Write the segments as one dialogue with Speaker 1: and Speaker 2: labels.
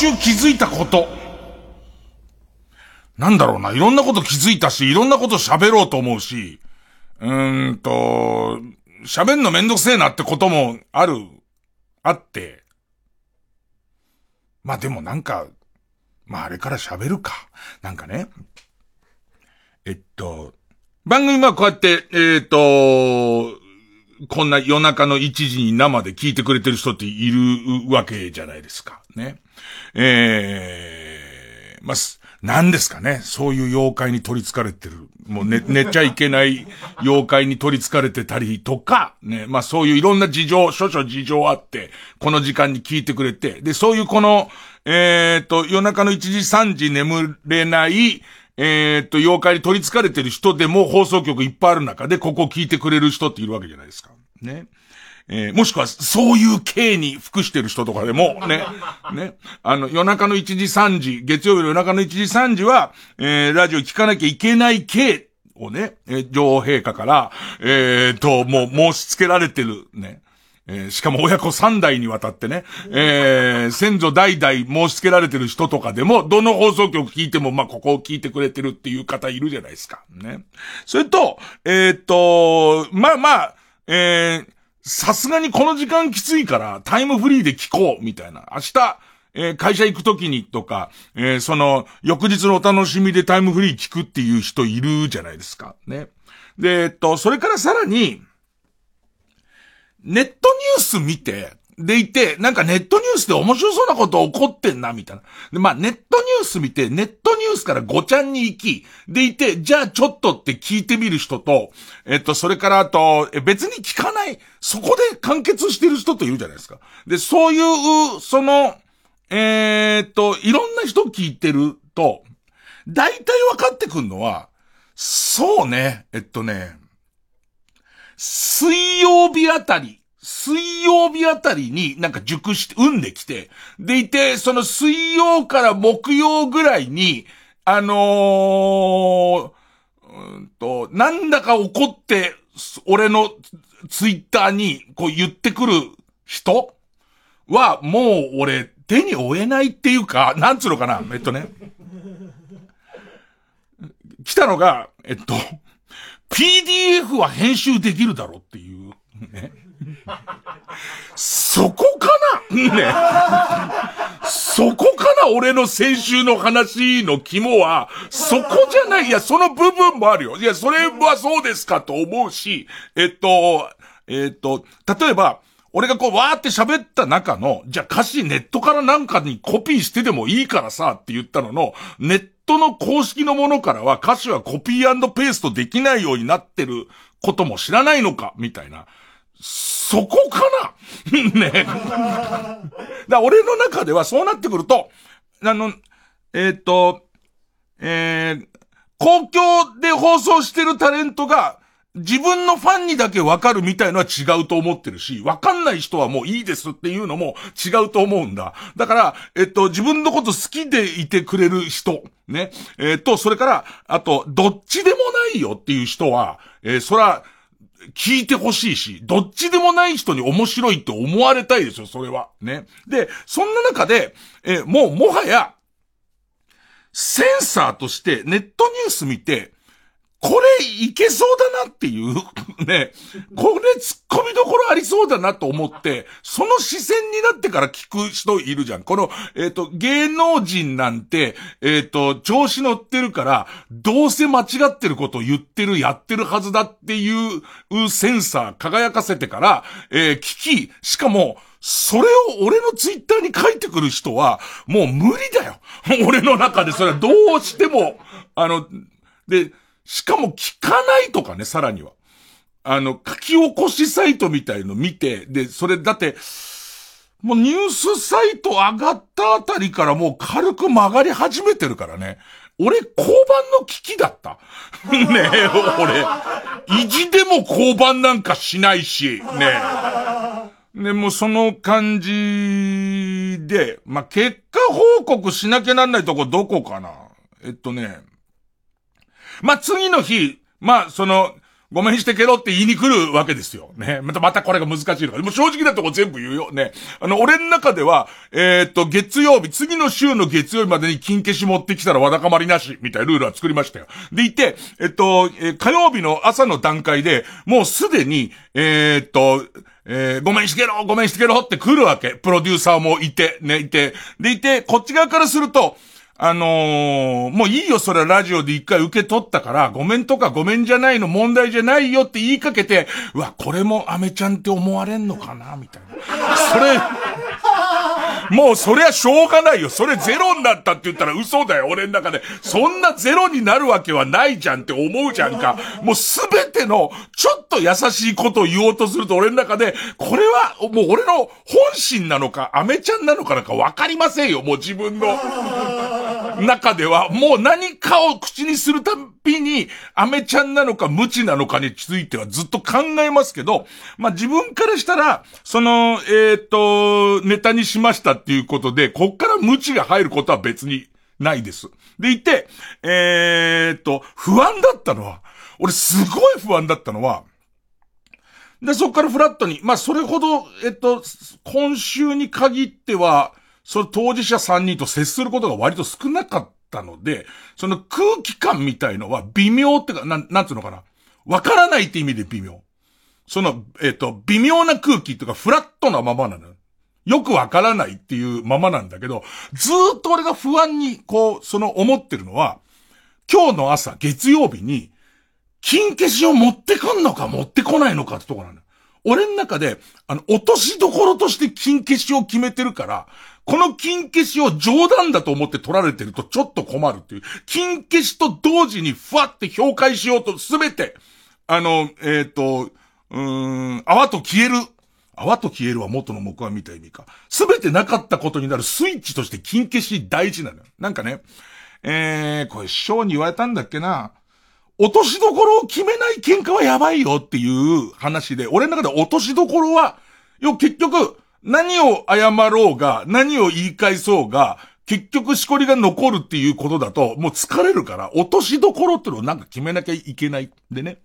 Speaker 1: 週気づいたこと。なんだろうな、いろんなこと気づいたし、いろんなこと喋ろうと思うし、うーんと、喋んのめんどくせえなってこともある、あって。まあでもなんか、まああれから喋るか。なんかね。えっと、番組はこうやって、えっ、と、こんな夜中の1時に生で聞いてくれてる人っているわけじゃないですか。ね。えー、まあ、何ですかね。そういう妖怪に取り憑かれてる。もう寝、寝ちゃいけない妖怪に取り憑かれてたりとか、ね。まあそういういろんな事情、諸々事情あって、この時間に聞いてくれて、で、そういうこの、えっ、ー、と、夜中の1時3時眠れない、えっと、妖怪に取り憑かれてる人でも放送局いっぱいある中で、ここを聞いてくれる人っているわけじゃないですか。ね。えー、もしくは、そういう系に服してる人とかでも、ね、ね、あの、夜中の1時3時、月曜日の夜中の1時3時は、えー、ラジオ聞かなきゃいけない系をね、えー、女王陛下から、えー、と、もう申し付けられてる、ね。えー、しかも親子三代にわたってね、えー、先祖代々申し付けられてる人とかでも、どの放送局聞いても、まあ、ここを聞いてくれてるっていう方いるじゃないですか。ね。それと、えー、っと、まあまあ、えー、さすがにこの時間きついからタイムフリーで聞こう、みたいな。明日、えー、会社行くときにとか、えー、その、翌日のお楽しみでタイムフリー聞くっていう人いるじゃないですか。ね。で、えっと、それからさらに、ネットニュース見て、でいて、なんかネットニュースで面白そうなこと起こってんな、みたいな。で、まあ、ネットニュース見て、ネットニュースからごちゃんに行き、でいて、じゃあちょっとって聞いてみる人と、えっと、それからあと、別に聞かない、そこで完結してる人といるじゃないですか。で、そういう、その、えー、っと、いろんな人聞いてると、大体分かってくんのは、そうね、えっとね、水曜日あたり、水曜日あたりになんか熟して、産んできて、でいて、その水曜から木曜ぐらいに、あのー、うんと、なんだか怒って、俺のツイッターにこう言ってくる人はもう俺手に負えないっていうか、なんつうのかな、えっとね。来たのが、えっと、PDF は編集できるだろうっていう、ね。そこかな？ね。そこかな？俺の先週の話の肝は、そこじゃない。いや、その部分もあるよ。いや、それはそうですかと思うし、えっと、えっと、例えば、俺がこう、わーって喋った中の、じゃあ歌詞ネットからなんかにコピーしてでもいいからさって言ったのの、ネットの公式のものからは歌詞はコピーペーストできないようになってることも知らないのかみたいな。そこかな？ね。だ俺の中ではそうなってくると、あの、えっ、と、えー、公共で放送してるタレントが、自分のファンにだけわかるみたいのは違うと思ってるし、わかんない人はもういいですっていうのも違うと思うんだ。だから、えっと、自分のこと好きでいてくれる人、ね。えっと、それから、あと、どっちでもないよっていう人は、えー、そら、聞いてほしいし、どっちでもない人に面白いって思われたいですよ、それは。ね。で、そんな中で、え、もう、もはや、センサーとしてネットニュース見て、これいけそうだなっていう ね、これ突っ込みどころありそうだなと思って、その視線になってから聞く人いるじゃん。この、えっ、ー、と、芸能人なんて、えっ、ー、と、調子乗ってるから、どうせ間違ってること言ってる、やってるはずだっていうセンサー輝かせてから、えー、聞き、しかも、それを俺のツイッターに書いてくる人は、もう無理だよ。俺の中でそれはどうしても、あの、で、しかも聞かないとかね、さらには。あの、書き起こしサイトみたいの見て、で、それだって、もうニュースサイト上がったあたりからもう軽く曲がり始めてるからね。俺、交番の危機だった。ねえ、俺、意地でも交番なんかしないし、ねえ。で、もうその感じで、まあ、結果報告しなきゃなんないとこどこかな。えっとね、まあ、次の日、まあ、その、ごめんしてけろって言いに来るわけですよ。ね。また、またこれが難しいのか。もう正直なとこ全部言うよ。ね。あの、俺の中では、えー、っと、月曜日、次の週の月曜日までに金消し持ってきたらわだかまりなし、みたいなルールは作りましたよ。でいて、えっと、えー、火曜日の朝の段階で、もうすでに、えー、っと、えー、ごめんしてけろごめんしてけろって来るわけ。プロデューサーもいて、ね、いて。でいて、こっち側からすると、あのー、もういいよ、それはラジオで一回受け取ったから、ごめんとかごめんじゃないの問題じゃないよって言いかけて、うわ、これもアメちゃんって思われんのかなみたいな。それ、もうそりゃしょうがないよ。それゼロになったって言ったら嘘だよ、俺の中で。そんなゼロになるわけはないじゃんって思うじゃんか。もうすべての、ちょっと優しいことを言おうとすると俺の中で、これはもう俺の本心なのか、アメちゃんなのかなんかわかりませんよ、もう自分の中では。もう何かを口にするたびに、アメちゃんなのか無知なのかについてはずっと考えますけど、まあ自分からしたら、その、えっ、と、ネタにしましたっていうことで、こっから無知が入ることは別にないです。でいて、え、っと、不安だったのは、俺すごい不安だったのは、で、そっからフラットに、まあ、それほど、えっと、今週に限っては、その当事者3人と接することが割と少なかったので、その空気感みたいのは微妙ってか、なん、なんつうのかな。わからないって意味で微妙。その、えっと、微妙な空気っていうか、フラットなままなのよ。くわからないっていうままなんだけど、ずっと俺が不安に、こう、その思ってるのは、今日の朝、月曜日に、金消しを持ってくんのか持ってこないのかってとこなの。俺の中で、あの、落としどころとして金消しを決めてるから、この金消しを冗談だと思って取られてるとちょっと困るっていう。金消しと同時にふわって評価しようとすべて、あの、えっ、ー、と、うん、泡と消える泡と消えるは元の木阿みた意味か。すべてなかったことになるスイッチとして金消し大事なのよ。なんかね、えー、これ師匠に言われたんだっけな。落としどころを決めない喧嘩はやばいよっていう話で、俺の中で落としどころは、よ、結局、何を謝ろうが、何を言い返そうが、結局しこりが残るっていうことだと、もう疲れるから、落としどころっていうのをなんか決めなきゃいけない。でね。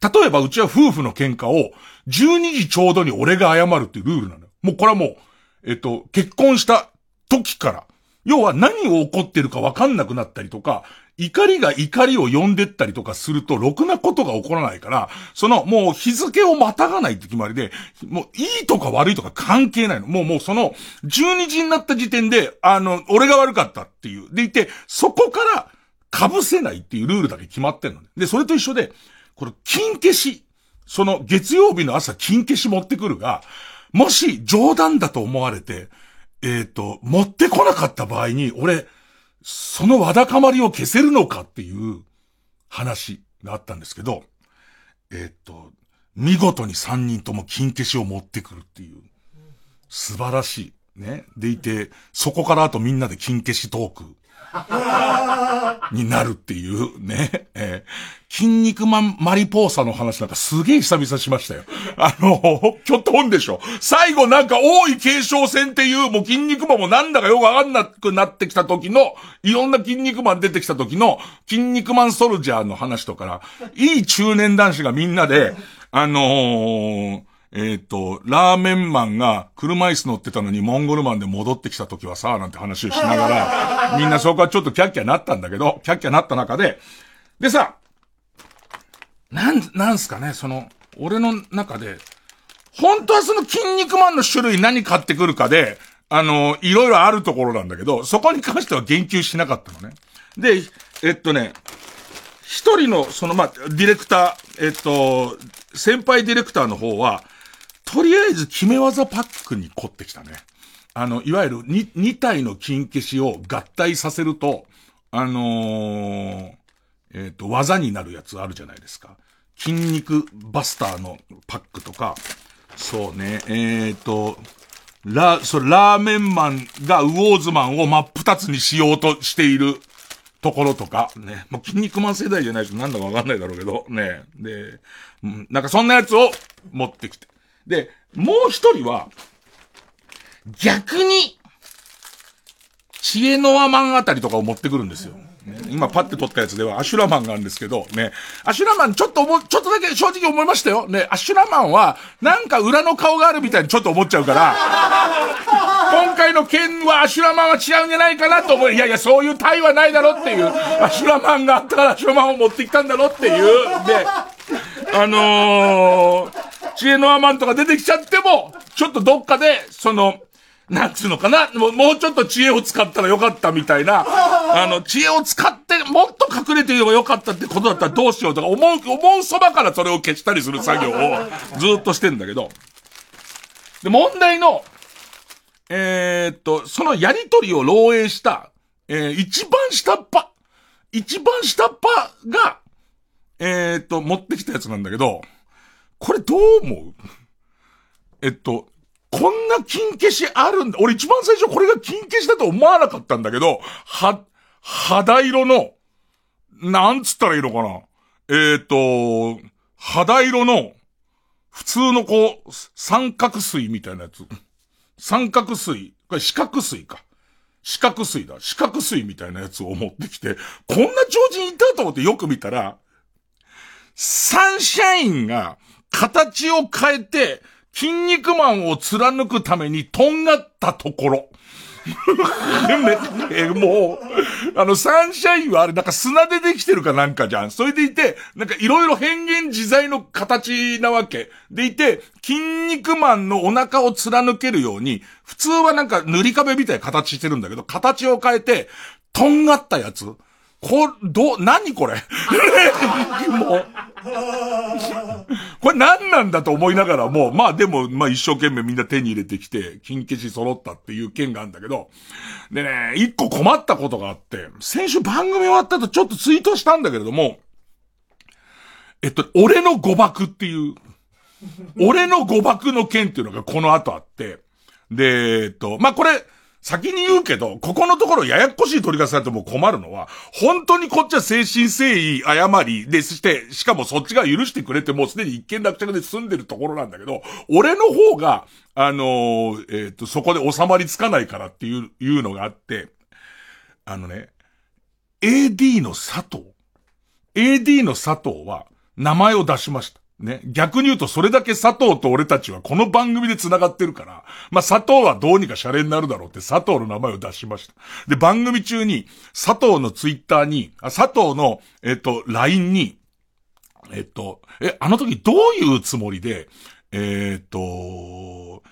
Speaker 1: 例えばうちは夫婦の喧嘩を12時ちょうどに俺が謝るっていうルールなのよ。もうこれはもう、えっと、結婚した時から、要は何を起こってるかわかんなくなったりとか、怒りが怒りを呼んでったりとかすると、ろくなことが起こらないから、その、もう日付をまたがないって決まりで、もういいとか悪いとか関係ないの。もうもうその、12時になった時点で、あの、俺が悪かったっていう。でいて、そこから被せないっていうルールだけ決まってんのね。で、それと一緒で、これ、金消し。その月曜日の朝金消し持ってくるが、もし冗談だと思われて、えっ、ー、と、持ってこなかった場合に、俺、そのわだかまりを消せるのかっていう話があったんですけど、えっ、と、見事に3人とも金消しを持ってくるっていう、素晴らしい。ね。でいて、そこからあとみんなで金消しトーク になるっていうね。えー、筋肉マンマリポーサの話なんかすげえ久々しましたよ。あの、きょっとんでしょ。最後なんか王位継承戦っていうもう筋肉マンもなんだかよくわかんなくなってきた時の、いろんな筋肉マン出てきた時の筋肉マンソルジャーの話とか、いい中年男子がみんなで、あのー、えっ、ー、と、ラーメンマンが車椅子乗ってたのにモンゴルマンで戻ってきた時はさ、なんて話をしながら、みんなそこはちょっとキャッキャなったんだけど、キャッキャなった中で、でさ、なん、なんすかね、その、俺の中で、本当はその筋肉マンの種類何買ってくるかで、あの、いろいろあるところなんだけど、そこに関しては言及しなかったのね。で、えっとね、一人の、その、まあ、ディレクター、えっと、先輩ディレクターの方は、とりあえず決め技パックに凝ってきたね。あの、いわゆる 2, 2体の金消しを合体させると、あのー、えっ、ー、と、技になるやつあるじゃないですか。筋肉バスターのパックとか、そうね、えっ、ー、と、ラ、それ、ラーメンマンがウォーズマンを真っ二つにしようとしているところとか、ね。もう筋肉マン世代じゃないとなんだかわかんないだろうけど、ね。で、なんかそんなやつを持ってきて。で、もう一人は、逆に、知恵の輪マンあたりとかを持ってくるんですよ。ね、今パッて撮ったやつではアシュラマンがあるんですけど、ね、アシュラマンちょっと思、ちょっとだけ正直思いましたよ。ね、アシュラマンは、なんか裏の顔があるみたいにちょっと思っちゃうから、今回の件はアシュラマンは違うんじゃないかなと思う。いやいや、そういう体はないだろっていう、アシュラマンがあったからアシュラマンを持ってきたんだろっていう、で、あのー、知恵のアマンとか出てきちゃっても、ちょっとどっかで、その、なんつうのかな？もう、もうちょっと知恵を使ったらよかったみたいな、あの、知恵を使ってもっと隠れていればよかったってことだったらどうしようとか思う、思うそばからそれを消したりする作業を ずっとしてんだけど、で、問題の、えー、っと、そのやりとりを漏洩した、えー、一番下っ端、一番下っ端が、えー、っと、持ってきたやつなんだけど、これどう思う？えっと、こんな金消しあるんだ。俺一番最初これが金消しだと思わなかったんだけど、は、肌色の、なんつったらいいのかな。えっ、ー、と、肌色の、普通のこう、三角水みたいなやつ。三角水。これ四角水か。四角水だ。四角水みたいなやつを持ってきて、こんな超人いたと思ってよく見たら、サンシャインが形を変えて、筋肉マンを貫くためにとんがったところ。え、もう、あの、サンシャインはあれ、なんか砂でできてるかなんかじゃん。それでいて、なんかいろいろ変幻自在の形なわけ。でいて、筋肉マンのお腹を貫けるように、普通はなんか塗り壁みたいな形してるんだけど、形を変えて、とんがったやつ。こ、ど、何これ？もう。これ何なんだと思いながらも、まあでも、まあ一生懸命みんな手に入れてきて、金消し揃ったっていう件があるんだけど、でね、一個困ったことがあって、先週番組終わった後ちょっとツイートしたんだけれども、えっと、俺の誤爆っていう、俺の誤爆の件っていうのがこの後あって、で、えっと、まあこれ、先に言うけど、ここのところややこしい取り方されても困るのは、本当にこっちは誠心誠意謝りで、して、しかもそっちが許してくれてもうすでに一見落着で済んでるところなんだけど、俺の方が、あのー、えっ、ー、と、そこで収まりつかないからっていう、いうのがあって、あのね、AD の佐藤。AD の佐藤は名前を出しました。ね。逆に言うとそれだけ佐藤と俺たちはこの番組で繋がってるから、まあ佐藤はどうにかシャレになるだろうって佐藤の名前を出しました。で、番組中に佐藤のツイッターに、あ佐藤の、えっと、LINE に、えっと、え、あの時どういうつもりで、えっと、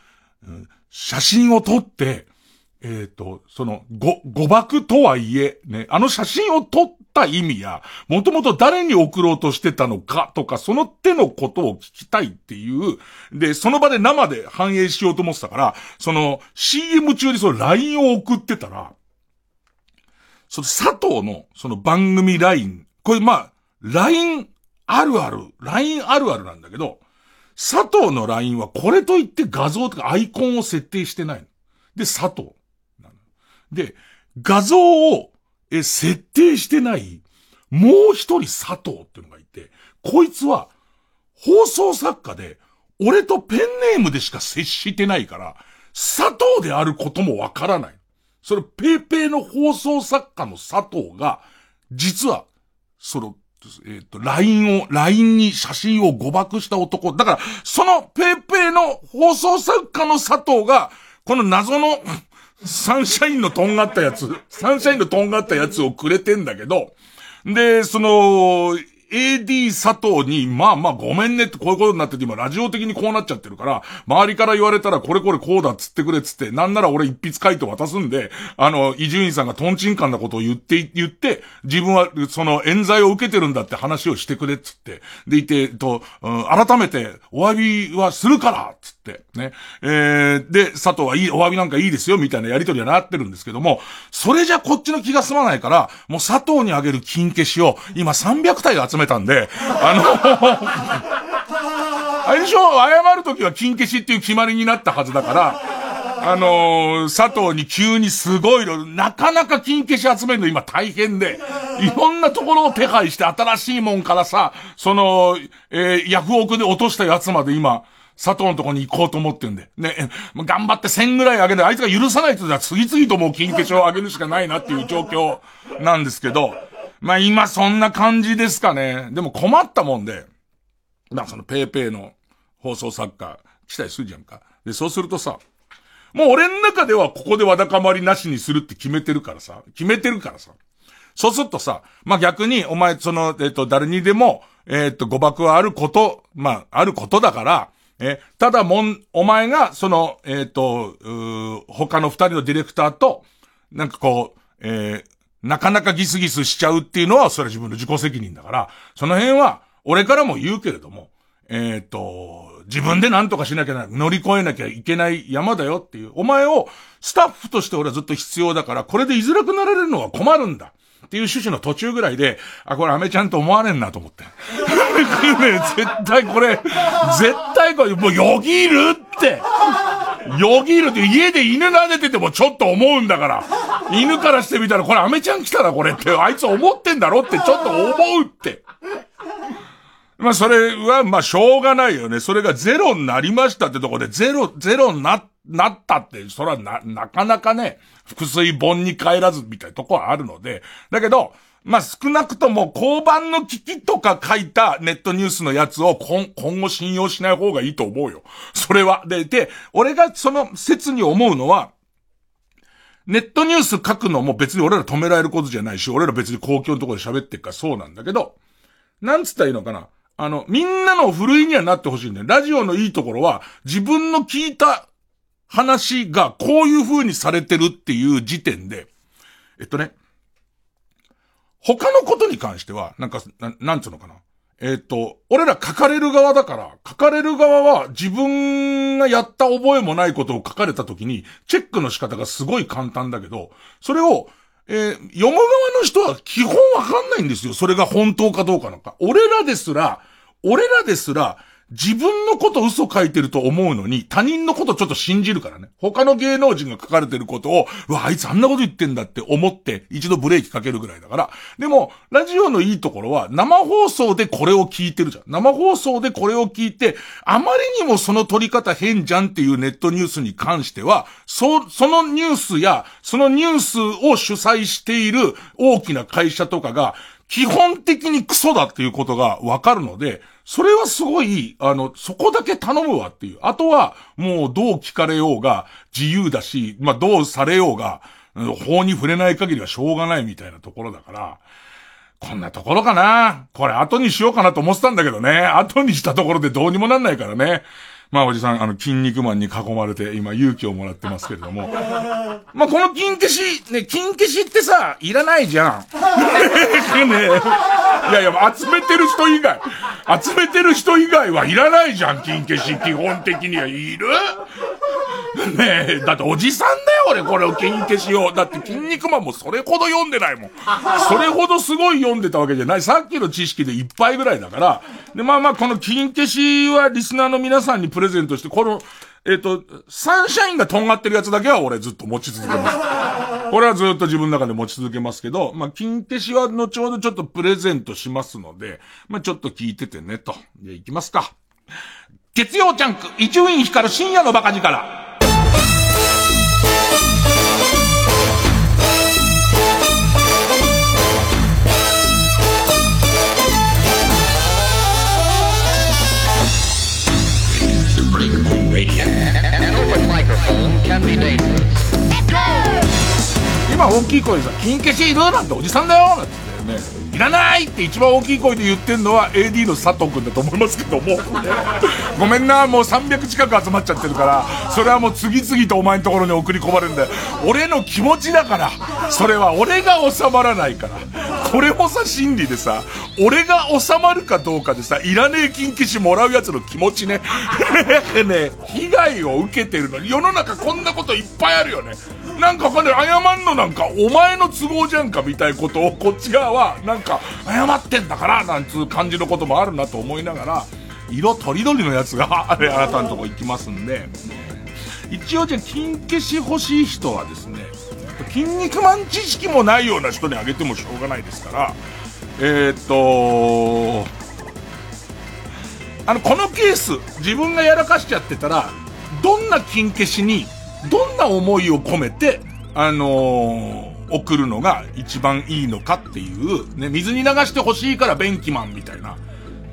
Speaker 1: 写真を撮って、えっ、と、その、ご、誤爆とはいえ、ね、あの写真を撮ってた意味や、もともと誰に送ろうとしてたのかとか、その手のことを聞きたいっていう、で、その場で生で反映しようと思ってたから、その、CM 中にその LINE を送ってたら、その佐藤の、その番組 LINE、これまあ、LINE あるある、LINE あるあるなんだけど、佐藤の LINE はこれといって画像とかアイコンを設定してないの。で、佐藤。で、画像を、え、設定してない、もう一人佐藤っていうのがいて、こいつは、放送作家で、俺とペンネームでしか接してないから、佐藤であることもわからない。それ、ペーペーの放送作家の佐藤が、実は、その、えっ、ー、と、LINE を、LINE に写真を誤爆した男。だから、そのペーペーの放送作家の佐藤が、この謎のサンシャインのとんがったやつ、サンシャインのとんがったやつをくれてんだけど、で、その、AD 佐藤に、まあまあごめんねってこういうことになってて今ラジオ的にこうなっちゃってるから、周りから言われたらこれこれこうだっつってくれっつって、なんなら俺一筆書いて渡すんで、あの、伊集院さんがトンチンカンなことを言って、言って、自分はその冤罪を受けてるんだって話をしてくれっつって、でいて、と、うん、改めてお詫びはするからっつって、ね。えー、で、佐藤はいい、お詫びなんかいいですよみたいなやりとりはなってるんですけども、それじゃこっちの気が済まないから、もう佐藤にあげる金消しを今300体集めたんで、あのあれでしょ謝るときは金消しっていう決まりになったはずだから、あのー、佐藤に急にすごいの、なかなか金消し集めるの今大変で、いろんなところを手配して新しいもんからさ、その、えー、ヤフオクで落としたやつまで今、佐藤のとこに行こうと思ってんで。ね、頑張って1000ぐらいあげる。あいつが許さないとじゃ次々ともう金消しをあげるしかないなっていう状況なんですけど、まあ今そんな感じですかね。でも困ったもんで、まあそのペーペーの放送作家来たりするじゃんか。で、そうするとさ、もう俺の中ではここでわだかまりなしにするって決めてるからさ、決めてるからさ。そうするとさ、まあ、逆に、お前、その、えっ、と、誰にでも、えっ、と、誤爆はあること、まあ、あることだから、え、ただもん、お前が、その、えっ、と、他の二人のディレクターと、なんかこう、えー、なかなかギスギスしちゃうっていうのは、それは自分の自己責任だから、その辺は、俺からも言うけれども、えっ、と、自分で何とかしなきゃな、乗り越えなきゃいけない山だよっていう、お前をスタッフとして俺はずっと必要だから、これで居づらくなられるのは困るんだ。っていう趣旨の途中ぐらいで、あ、これアメちゃんと思われんなと思って。ね、絶対これ、絶対これ、もうよぎるって。よぎるって家で犬撫でててもちょっと思うんだから。犬からしてみたらこれアメちゃん来たなこれって、あいつ思ってんだろってちょっと思うって。まあそれはまあしょうがないよね。それがゼロになりましたってとこでゼロ、ゼロな、なったって、それはな、なかなかね、腹水本に帰らずみたいなとこはあるので、だけど、まあ、少なくとも交番の危機とか書いたネットニュースのやつを今今後信用しない方がいいと思うよ。それは。で、で、俺がその説に思うのは、ネットニュース書くのも別に俺ら止められることじゃないし、俺ら別に公共のところで喋ってるからそうなんだけど、なんつったらいいのかな？あの、みんなのふるいにはなってほしいんだよ。ラジオのいいところは、自分の聞いた話がこういう風にされてるっていう時点で、えっとね、他のことに関しては、なんか、ななんつうのかな。えっと、俺ら書かれる側だから、書かれる側は自分がやった覚えもないことを書かれた時に、チェックの仕方がすごい簡単だけど、それを、えー、読む側の人は基本わかんないんですよ。それが本当かどうかなんか。俺らですら、俺らですら、自分のこと嘘書いてると思うのに、他人のことちょっと信じるからね。他の芸能人が書かれてることを、うわ、あいつあんなこと言ってんだって思って、一度ブレーキかけるぐらいだから。でも、ラジオのいいところは、生放送でこれを聞いてるじゃん。生放送でこれを聞いて、あまりにもその取り方変じゃんっていうネットニュースに関しては、そ、そのニュースや、そのニュースを主催している大きな会社とかが、基本的にクソだっていうことがわかるので、それはすごい、あの、そこだけ頼むわっていう。あとは、もうどう聞かれようが自由だし、まあ、どうされようが、法に触れない限りはしょうがないみたいなところだから、こんなところかな。これ後にしようかなと思ってたんだけどね。後にしたところでどうにもなんないからね。まあおじさん、あの、筋肉マンに囲まれて、今勇気をもらってますけれども。まあこの金消し、ね、金消しってさ、いらないじゃん。ねいやいや、集めてる人以外、集めてる人以外はいらないじゃん、金消し。基本的にはいる？ねえ、だっておじさんだよ、俺、これを金消しを。だって筋肉マンもそれほど読んでないもん。それほどすごい読んでたわけじゃない。さっきの知識でいっぱいぐらいだから。で、まあまあ、この金消しはリスナーの皆さんにプレゼントして、この、えっ、ー、と、サンシャインがとんがってるやつだけは俺ずっと持ち続けます。これはずっと自分の中で持ち続けますけど、まあ、金消しは後ほどちょっとプレゼントしますので、まあ、ちょっと聞いててね、と。じゃあ行きますか。月曜ジャンク、伊集院光深夜のバカ力。今大きい声でさ「金消しいる?」なんておじさんだよなんてねいらないって一番大きい声で言ってんのは AD の佐藤くんだと思いますけども。ごめんなもう300近く集まっちゃってるからそれはもう次々とお前のところに送り込まれるんだよ。俺の気持ちだからそれは。俺が収まらないから。これもさ心理でさ俺が収まるかどうかでさいらねえ金消しもらうやつの気持ちね。ね被害を受けてるのに世の中こんなこといっぱいあるよねなんかこれ謝んのなんかお前の都合じゃんかみたいなことをこっち側はなんか謝ってんだからなんつう感じのこともあるなと思いながら色とりどりのやつがあれあなたのとこ行きますんで一応じゃあ金消し欲しい人はですね筋肉マン知識もないような人にあげてもしょうがないですからえー、っとあの、このケース、自分がやらかしちゃってたら、どんな金消しに、どんな思いを込めて、あのー、送るのが一番いいのかっていう、ね、水に流してほしいから便器マンみたいな。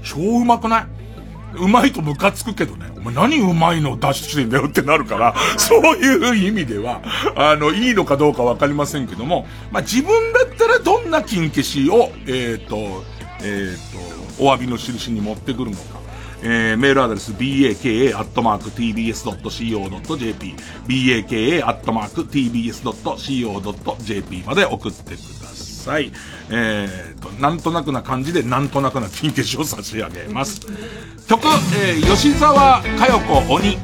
Speaker 1: 超うまくない？うまいとムカつくけどね。お前何うまいの出してんだよってなるから、そういう意味では、あの、いいのかどうかわかりませんけども、まあ、自分だったらどんな金消しを、えっ、ー、と、えっ、ー、と、お詫びの印に持ってくるのか。えー、メールアドレス baka.tbs.co.jp baka.tbs.co.jp まで送ってください。えーと、なんとなくな感じで、なんとなくな金消しを差し上げます。曲、えー、吉沢佳代子鬼。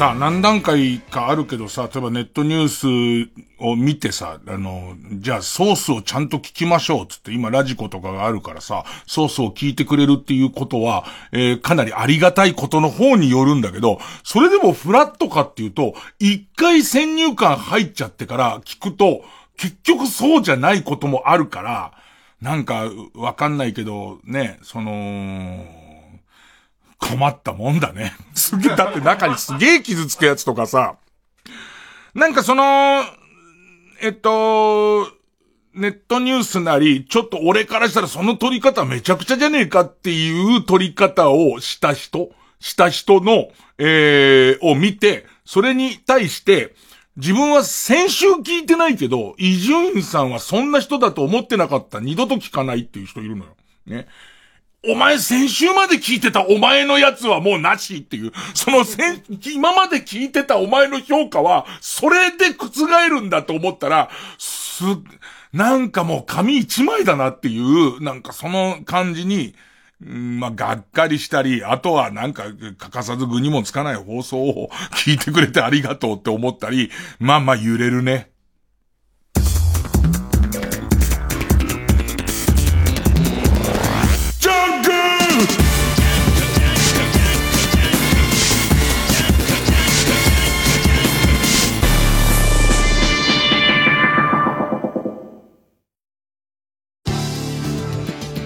Speaker 1: さ何段階かあるけどさ、例えばネットニュースを見てさ、あの、じゃあソースをちゃんと聞きましょうつって今ラジコとかがあるからさ、ソースを聞いてくれるっていうことは、えー、かなりありがたいことの方によるんだけど、それでもフラットかっていうと、一回先入観入っちゃってから聞くと、結局そうじゃないこともあるから、なんか、わかんないけど、ね、その、困ったもんだね。すげえ、だって中にすげえ傷つくやつとかさ、なんかその、えっと、ネットニュースなり、ちょっと俺からしたらその撮り方めちゃくちゃじゃねえかっていう撮り方をした人、した人の、えー、を見て、それに対して、自分は先週聞いてないけど、伊集院さんはそんな人だと思ってなかった。二度と聞かないっていう人いるのよ。ね。お前先週まで聞いてたお前のやつはもうなしっていう、その先、今まで聞いてたお前の評価は、それで覆るんだと思ったら、す、なんかもう紙一枚だなっていう、なんかその感じに、まあ、がっかりしたり、あとはなんか欠かさず具にもつかない放送を聞いてくれてありがとうって思ったり、まあまあ揺れるね。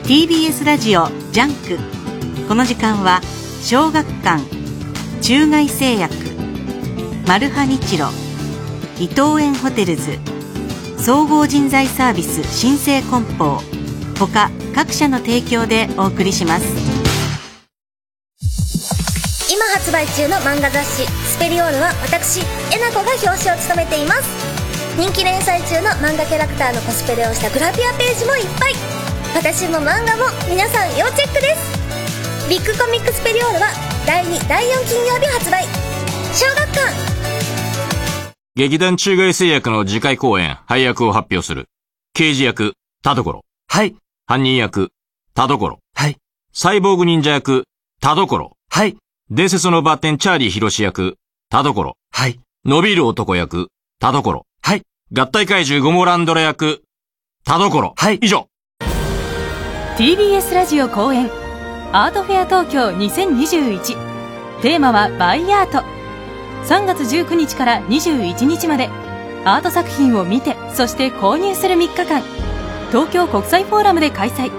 Speaker 2: TBS ラジオ JUNK。この時間は小学館中外製薬マルハニチロ伊藤園ホテルズ総合人材サービス新生梱包他各社の提供でお送りします。
Speaker 3: 今発売中の漫画雑誌「スペリオール」は私えなこが表紙を務めています。人気連載中の漫画キャラクターのコスプレをしたグラビアページもいっぱい。私も漫画も皆さん要チェックですビッグコミックスペリオールは第2第4金曜日発売小学館
Speaker 4: 劇団中外製薬の次回公演、配役を発表する。刑事役、田所。
Speaker 5: はい。
Speaker 4: 犯人役、田所。
Speaker 5: はい。
Speaker 4: サイボーグ忍者役、田所。
Speaker 5: はい。
Speaker 4: 伝説のバッテンチャーリー広志役、田所。
Speaker 5: はい。
Speaker 4: 伸びる男役、田所。
Speaker 5: はい。
Speaker 4: 合体怪獣ゴモランドラ役、田所。
Speaker 5: はい
Speaker 4: 以上。
Speaker 6: TBS ラジオ公演アートフェア東京2021テーマはバイアート。3月19日から21日まで。アート作品を見てそして購入する3日間。東京国際フォーラムで開催。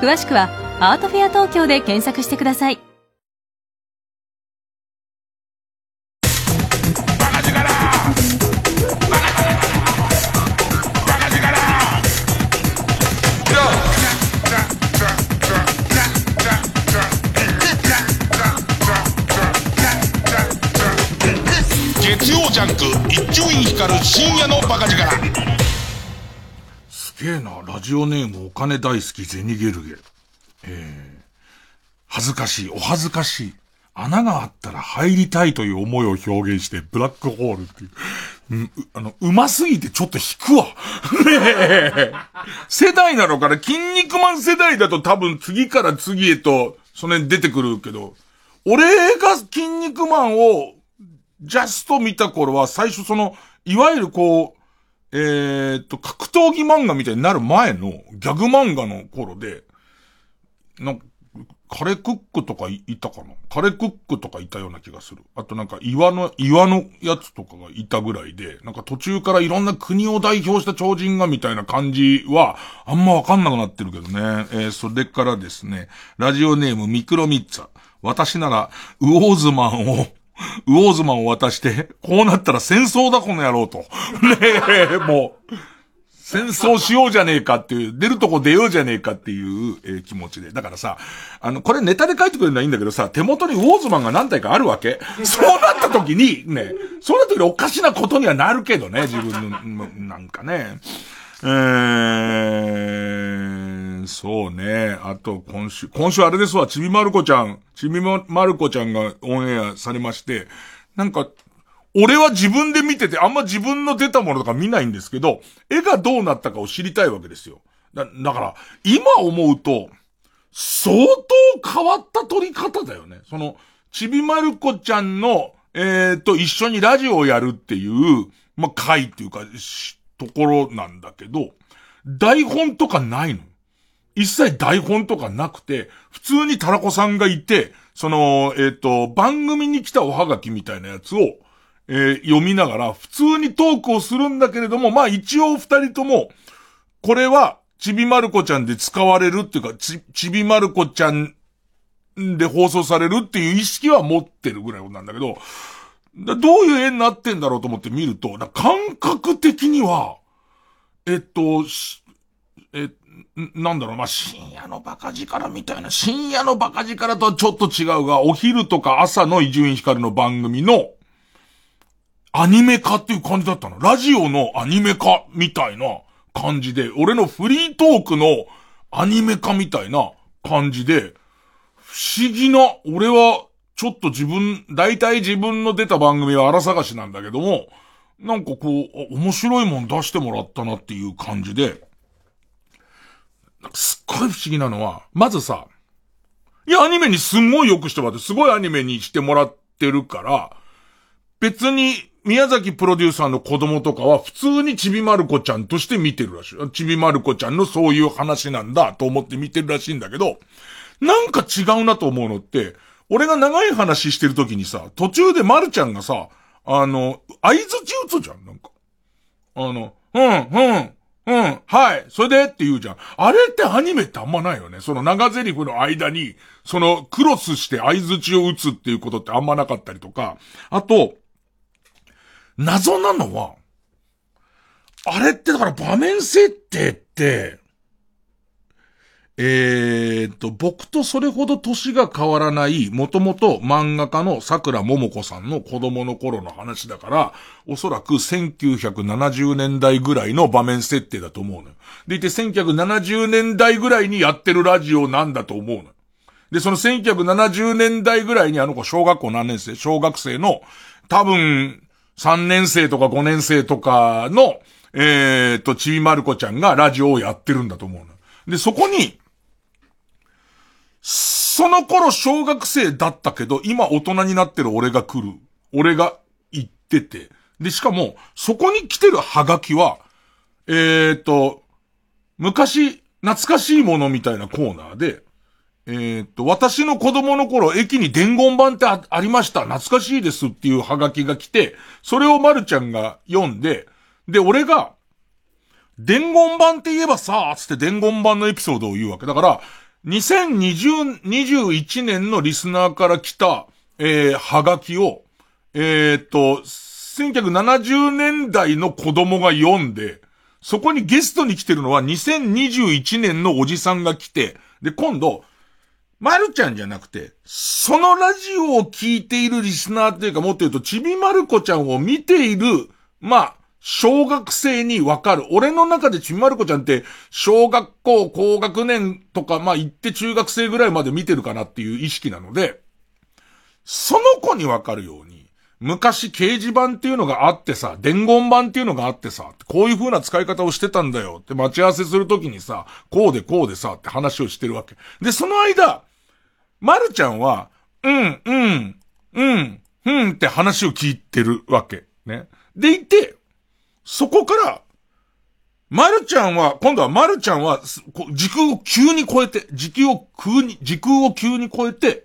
Speaker 6: 詳しくはアートフェア東京で検索してください。
Speaker 7: ジャンク一丁院光る深夜のバカ力
Speaker 1: すげえな。ラジオネームお金大好きゼニゲルゲ。えー、恥ずかしい、お恥ずかしい。穴があったら入りたいという思いを表現して、ブラックホールっていう。うん、あの、うますぎてちょっと引くわ。ねえ。世代なのかな？筋肉マン世代だと多分次から次へと、それ出てくるけど、俺が筋肉マンを、ジャスト見た頃は、最初その、いわゆるこう、えーっと、格闘技漫画みたいになる前のギャグ漫画の頃で、なんか、カレクックとかいたかな？カレクックとかいたような気がする。あとなんか岩の、岩のやつとかがいたぐらいで、なんか途中からいろんな国を代表した超人がみたいな感じは、あんまわかんなくなってるけどね。えーそれからですね、ラジオネームミクロミッツァ。私なら、ウォーズマンを、ウォーズマンを渡して、こうなったら戦争だこの野郎と。ねえ、もう、戦争しようじゃねえかっていう、出るとこ出ようじゃねえかっていう、えー気持ちで。だからさ、あの、これネタで書いてくれるのはいいんだけどさ、手元にウォーズマンが何体かあるわけそうなった時に、ね、そうなった時におかしなことにはなるけどね、自分の、なんかね。えー、そうね。あと、今週、今週あれですわ、ちびまる子ちゃん、ちびまる子ちゃんがオンエアされまして、なんか、俺は自分で見てて、あんま自分の出たものとか見ないんですけど、絵がどうなったかを知りたいわけですよ。だ、だから、今思うと、相当変わった撮り方だよね。その、ちびまる子ちゃんの、えー、と、一緒にラジオをやるっていう、まあ、回っていうか、ところなんだけど、台本とかないの。一切台本とかなくて、普通にタラコさんがいて、その、えっ、と、番組に来たおはがきみたいなやつを、えー読みながら、普通にトークをするんだけれども、まあ一応二人とも、これは、ちびまる子ちゃんで使われるっていうか、ち、ちびまる子ちゃんで放送されるっていう意識は持ってるぐらいなんだけど、どういう絵になってんだろうと思って見ると、感覚的には、えっと、しえ、んなんだろう、まあ、深夜のバカ力みたいな、深夜のバカ力とはちょっと違うが、お昼とか朝の伊集院光の番組の、アニメ化っていう感じだったの。ラジオのアニメ化みたいな感じで、俺のフリートークのアニメ化みたいな感じで、不思議な、俺は、ちょっと自分、大体自分の出た番組は荒探しなんだけども、なんかこう、面白いもん出してもらったなっていう感じで、なんかすっごい不思議なのは、まずさ、いや、アニメにすんごい良くしてもらって、すごいアニメにしてもらってるから、別に、宮崎プロデューサーの子供とかは普通にちびまる子ちゃんとして見てるらしい。ちびまる子ちゃんのそういう話なんだと思って見てるらしいんだけど、なんか違うなと思うのって、俺が長い話してる時にさ、途中でまるちゃんがさ、あの、合図打つじゃん、なんか。あの、うん、うん、うん、はい、それでって言うじゃん。あれってアニメってあんまないよね。その長台詞の間に、そのクロスして合図値を打つっていうことってあんまなかったりとか。あと、謎なのは、あれってだから場面設定って、えーっと、僕とそれほど年が変わらない、もともと漫画家の桜桃子さんの子供の頃の話だから、おそらく1970年代ぐらいの場面設定だと思うのよ。でいて1970年代ぐらいにやってるラジオなんだと思うのよ。で、その1970年代ぐらいにあの子小学校何年生小学生の多分、3年生とか5年生とかの、えー、と、ちびまる子ちゃんがラジオをやってるんだと思うの。で、そこに、その頃小学生だったけど、今大人になってる俺が来る。俺が行ってて。で、しかも、そこに来てるハガキは、えーと、昔、懐かしいものみたいなコーナーで、えー、っと、私の子供の頃、駅に伝言版ってありました。懐かしいですっていうハガキが来て、それをまるちゃんが読んで、で、俺が、伝言版って言えばさ、つって伝言版のエピソードを言うわけ。だから、2020、21年のリスナーから来た、えー、ハガキを、えー、っと、1970年代の子供が読んで、そこにゲストに来てるのは2021年のおじさんが来て、で、今度、まるちゃんじゃなくて、そのラジオを聞いているリスナーっていうか、もっと言うと、ちびまる子ちゃんを見ている、まあ、小学生にわかる。俺の中でちびまる子ちゃんって、小学校高学年とか、まあ行って中学生ぐらいまで見てるかなっていう意識なので、その子にわかるように、昔掲示板っていうのがあってさ、伝言板っていうのがあってさ、こういう風な使い方をしてたんだよって待ち合わせするときにさ、こうでこうでさって話をしてるわけ。で、その間、まるちゃんは、うん、うん、うん、うんって話を聞いてるわけ。ね。でいて、そこから、まるちゃんは、今度はまるちゃんは、時空を急に超えて、時空を空に、時空を急に超えて、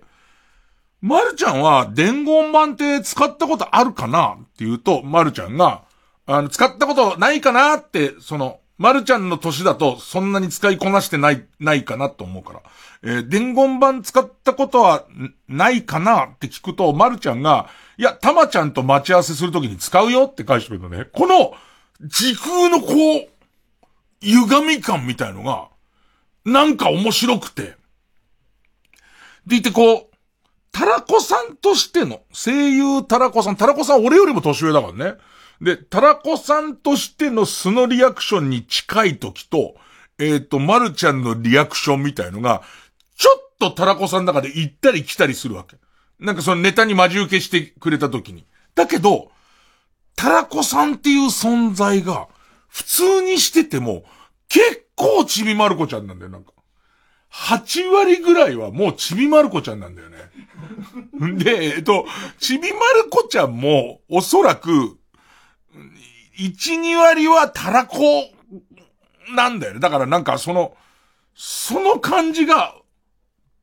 Speaker 1: まるちゃんは伝言版って使ったことあるかなって言うと、まるちゃんが、あの、使ったことないかなって、その、まるちゃんの歳だとそんなに使いこなしてない、ないかなと思うから。えー、伝言版使ったことはないかなって聞くと、まるちゃんが、いや、たまちゃんと待ち合わせするときに使うよって返してくるのね。この、時空のこう、歪み感みたいのが、なんか面白くて。で言ってこう、タラコさんとしての、声優タラコさん、タラコさん俺よりも年上だからね。で、タラコさんとしての素のリアクションに近い時と、えっ、ー、と、まるちゃんのリアクションみたいのが、ちょっとタラコさんの中で行ったり来たりするわけ。なんかそのネタに待ち受けしてくれた時に。だけど、タラコさんっていう存在が、普通にしてても、結構ちびまる子ちゃんなんだよ、なんか。8割ぐらいはもうちびまる子ちゃんなんだよね。で、えっと、ちびまる子ちゃんも、おそらく、1、2割はたらこなんだよね。だからなんかその、その感じが、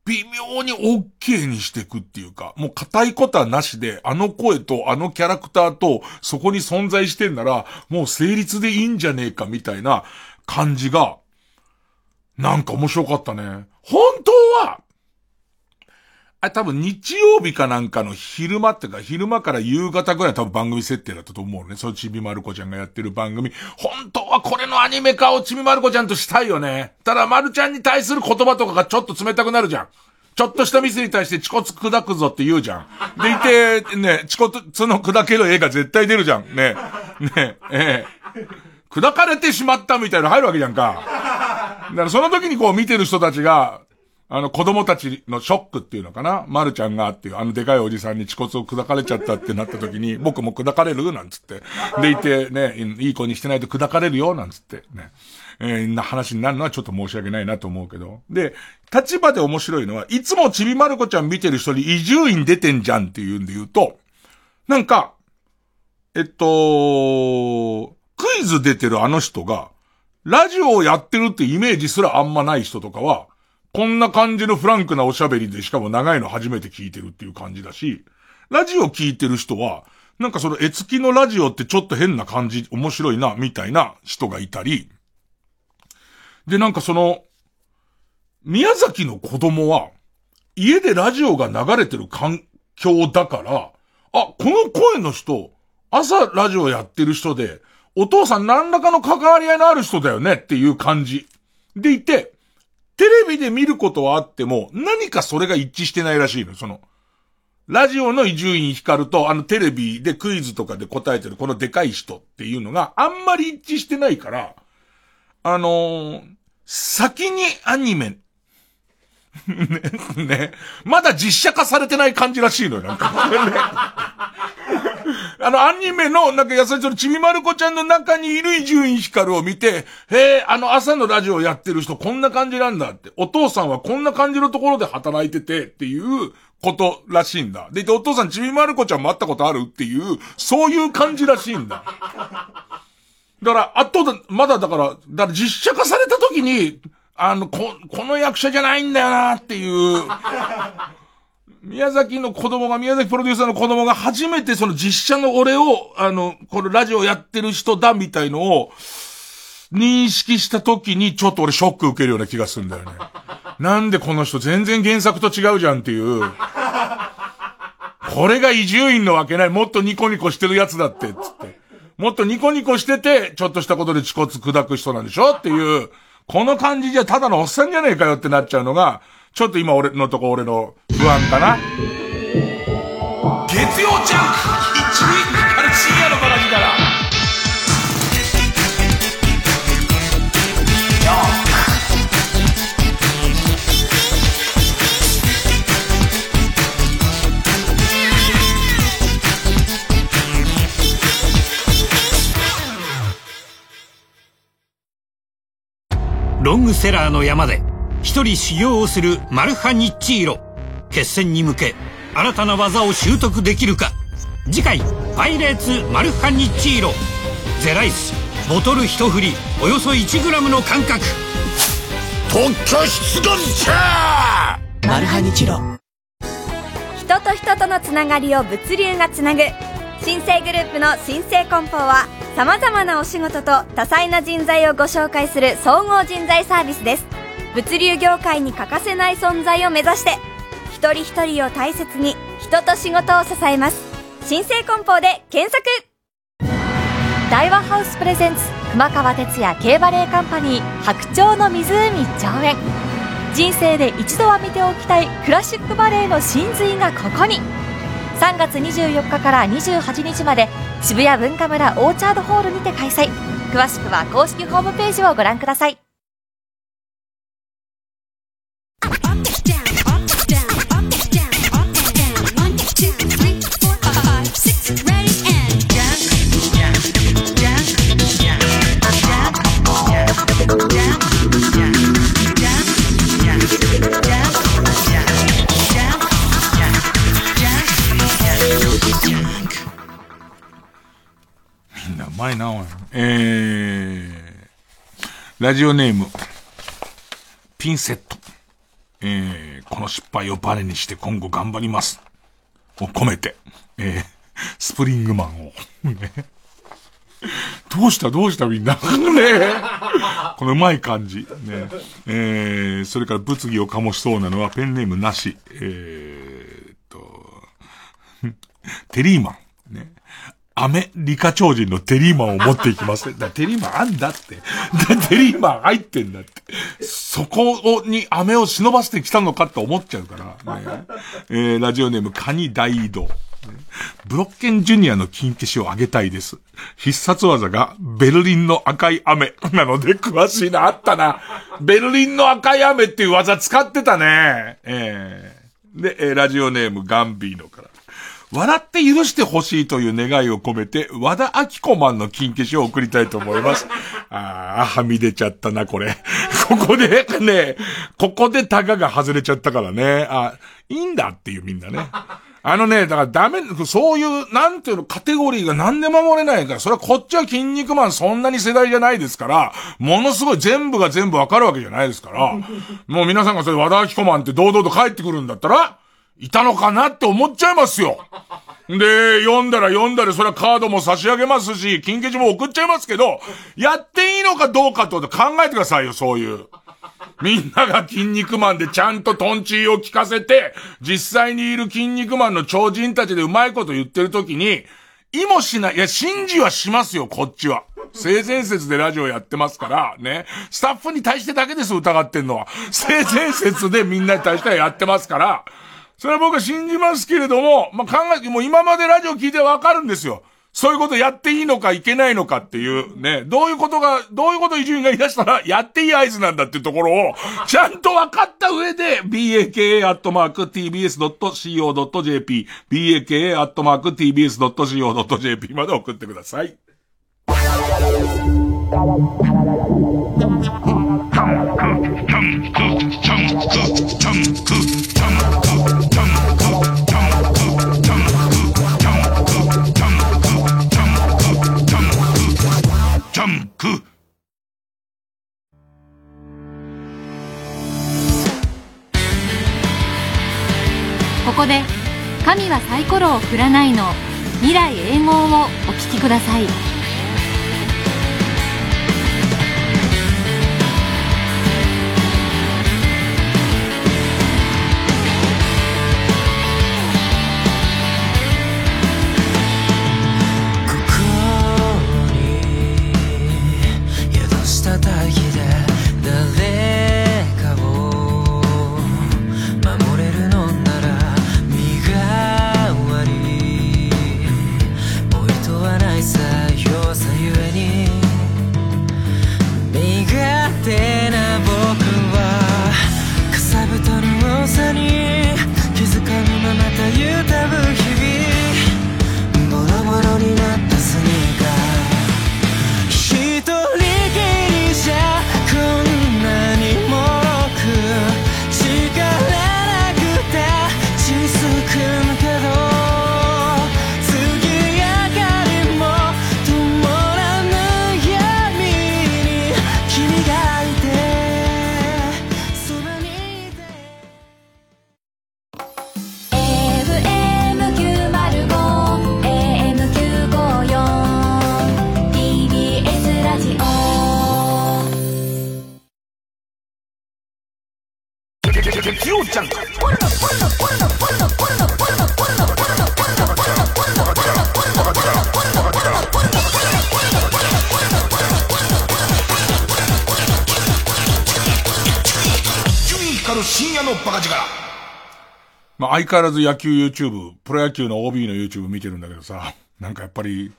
Speaker 1: 微妙に OK にしていくっていうか、もう固いことはなしで、あの声とあのキャラクターとそこに存在してんなら、もう成立でいいんじゃねえかみたいな感じが、なんか面白かったね。本当は、あ多分日曜日かなんかの昼間ってか、昼間から夕方ぐらい多分番組設定だったと思うね。そのちびまる子ちゃんがやってる番組。本当はこれのアニメ化をちびまる子ちゃんとしたいよね。ただまるちゃんに対する言葉とかがちょっと冷たくなるじゃん。ちょっとしたミスに対してチコツ砕くぞって言うじゃん。でいて、ね、チコツの砕ける絵が絶対出るじゃん。ね。ね、ええ。砕かれてしまったみたいなの入るわけじゃんか。だからその時にこう見てる人たちが、あの子供たちのショックっていうのかな？まるちゃんがっていう、あのでかいおじさんに恥骨を砕かれちゃったってなった時に、僕も砕かれるなんつって。でいて、ね、いい子にしてないと砕かれるよなんつって、ね。えー、な話になるのはちょっと申し訳ないなと思うけど。で、立場で面白いのは、いつもちびまる子ちゃん見てる人に伊集院出てんじゃんっていうんで言うと、なんか、えっと、クイズ出てるあの人が、ラジオをやってるってイメージすらあんまない人とかは、こんな感じのフランクなおしゃべりでしかも長いの初めて聞いてるっていう感じだし、ラジオ聞いてる人は、なんかその絵付きのラジオってちょっと変な感じ、面白いな、みたいな人がいたり、で、なんかその、宮崎の子供は、家でラジオが流れてる環境だから、あ、この声の人、朝ラジオやってる人で、お父さん何らかの関わり合いのある人だよねっていう感じ。でいて、テレビで見ることはあっても、何かそれが一致してないらしいの。その、ラジオの伊集院光と、あのテレビでクイズとかで答えてるこのでかい人っていうのがあんまり一致してないから、あのー、先にアニメ、ね、ね、まだ実写化されてない感じらしいのよ、なんか。あの、アニメの、なんか優しいそのちびまる子ちゃんの中にいる伊集院光を見て、へえ、あの朝のラジオやってる人こんな感じなんだって。お父さんはこんな感じのところで働いててっていうことらしいんだ。で、お父さんちびまる子ちゃんも会ったことあるっていう、そういう感じらしいんだ。だから、あとだ、まだだから、だから実写化された時に、あの、こ、この役者じゃないんだよなっていう、宮崎の子供が、宮崎プロデューサーの子供が初めてその実写の俺を、あの、このラジオやってる人だみたいのを、認識した時にちょっと俺ショック受けるような気がするんだよね。なんでこの人全然原作と違うじゃんっていう。これが伊集院のわけない。もっとニコニコしてるやつだって、つって。もっとニコニコしてて、ちょっとしたことで恥骨砕く人なんでしょっていう、この感じじゃただのおっさんじゃねえかよってなっちゃうのが、ちょっと今俺のとこ俺の不安かな。月曜ジャンク
Speaker 5: ングセラーの山で一人修行をするマルハニッチーロ。決戦に向け新たな技を習得できるか。次回「パイレーツマルハニッチーロ」ゼライスボトル一振りおよそ 1g の感覚特許出願者!
Speaker 8: マルハニチロ。
Speaker 3: 人と人とのつながりを物流がつなぐ新生グループの新生梱包は様々なお仕事と多彩な人材をご紹介する総合人材サービスです。物流業界に欠かせない存在を目指して一人一人を大切に人と仕事を支えます。新生梱包で検索。
Speaker 6: 大和ハウスプレゼンツ熊川哲也 K バレーカンパニー白鳥の湖上演。人生で一度は見ておきたいクラシックバレエの真髄がここに。3月24日から28日まで渋谷文化村オーチャードホールにて開催。詳しくは公式ホームページをご覧ください。
Speaker 1: ラジオネーム、ピンセット。えー、この失敗をバネにして今後頑張ります。を込めて、えー、スプリングマンを。ね、どうした？どうした？みんな。ねこのうまい感じ。ねえー、それから物議を醸しそうなのはペンネームなし。えー、っと、テリーマン。ね。アメリカ超人のテリーマンを持っていきます。だテリーマンあんだって。テリーマン入ってんだって。そこにアメを忍ばせてきたのかって思っちゃうから。ね、えー、ラジオネームカニ大移動。ブロッケンジュニアの金消しをあげたいです。必殺技がベルリンの赤い雨なので詳しいな、あったな。ベルリンの赤い雨っていう技使ってたね。えー、で、えー、ラジオネームガンビーノから。笑って許してほしいという願いを込めて、和田明子マンの金消しを送りたいと思います。ああ、はみ出ちゃったな、これ。ここで、ね、ここでタガが外れちゃったからね。あ、いいんだっていうみんなね。あのね、だからダメ、そういう、なんていうの、カテゴリーが何で守れないから、それはこっちは筋肉マンそんなに世代じゃないですから、ものすごい全部が全部わかるわけじゃないですから、もう皆さんがそれ和田明子マンって堂々と帰ってくるんだったら、いたのかなって思っちゃいますよ。で、読んだら読んだら、それはカードも差し上げますし、金消しも送っちゃいますけど、やっていいのかどうかってこと考えてくださいよ、そういう。みんなが筋肉マンでちゃんとトンチーを聞かせて、実際にいる筋肉マンの超人たちでうまいこと言ってる時に、意もしない、いや、信じはしますよ、こっちは。性善説でラジオやってますから、ね。スタッフに対してだけです、疑ってんのは。性善説でみんなに対してはやってますから、それは僕は信じますけれども、まあ、考えて、もう今までラジオ聞いてわかるんですよ。
Speaker 6: そういうことやっていいのかいけないのかっていう、ね、どういうことが、どういうこと伊集院が言い出したら、やっていい合図なんだっていうところを、ちゃんと分かった上で、baka.tbs.co.jp、baka.tbs.co.jp まで送ってください。
Speaker 1: ここで神はサイコロを振らないの未来永劫をお聴きくださいまあ、相変わらず野球 YouTube、プロ野球の OB の YouTube 見てるんだけどさ、なんかやっぱり、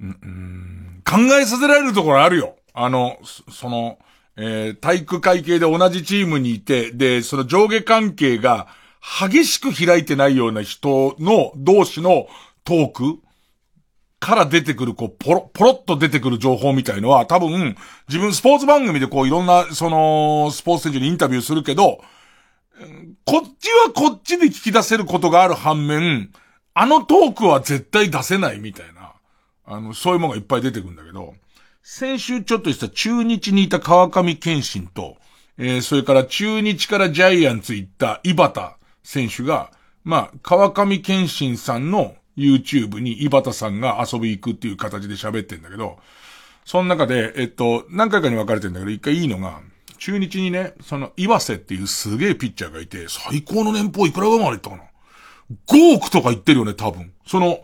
Speaker 1: ん、ん考えさせられるところあるよ。あの、その、えー、体育会系で同じチームにいて、で、その上下関係が激しく開いてないような人の同士のトークから出てくる、こう、ポロ、ポロッと出てくる情報みたいのは、多分、自分スポーツ番組でこういろんな、その、スポーツ選手にインタビューするけど、こっちはこっちで聞き出せることがある反面、あのトークは絶対出せないみたいな、あの、そういうものがいっぱい出てくるんだけど、先週ちょっとした中日にいた川上健信と、えー、それから中日からジャイアンツ行った井端選手が、まあ、川上健信さんの YouTube に井端さんが遊び行くっていう形で喋ってんだけど、その中で、えっと、何回かに分かれてんだけど、一回いいのが、中日にね、その、岩瀬っていうすげえピッチャーがいて、最高の年俸いくらぐらいまでいったかな ?5 億とか言ってるよね、多分。その、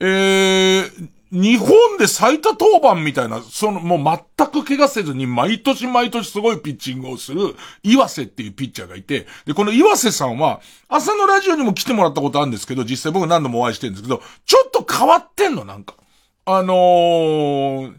Speaker 1: えー、日本で最多登板みたいな、その、もう全く怪我せずに毎年毎年すごいピッチングをする、岩瀬っていうピッチャーがいて、で、この岩瀬さんは、朝のラジオにも来てもらったことあるんですけど、実際僕何度もお会いしてるんですけど、ちょっと変わってんの、なんか。あのー、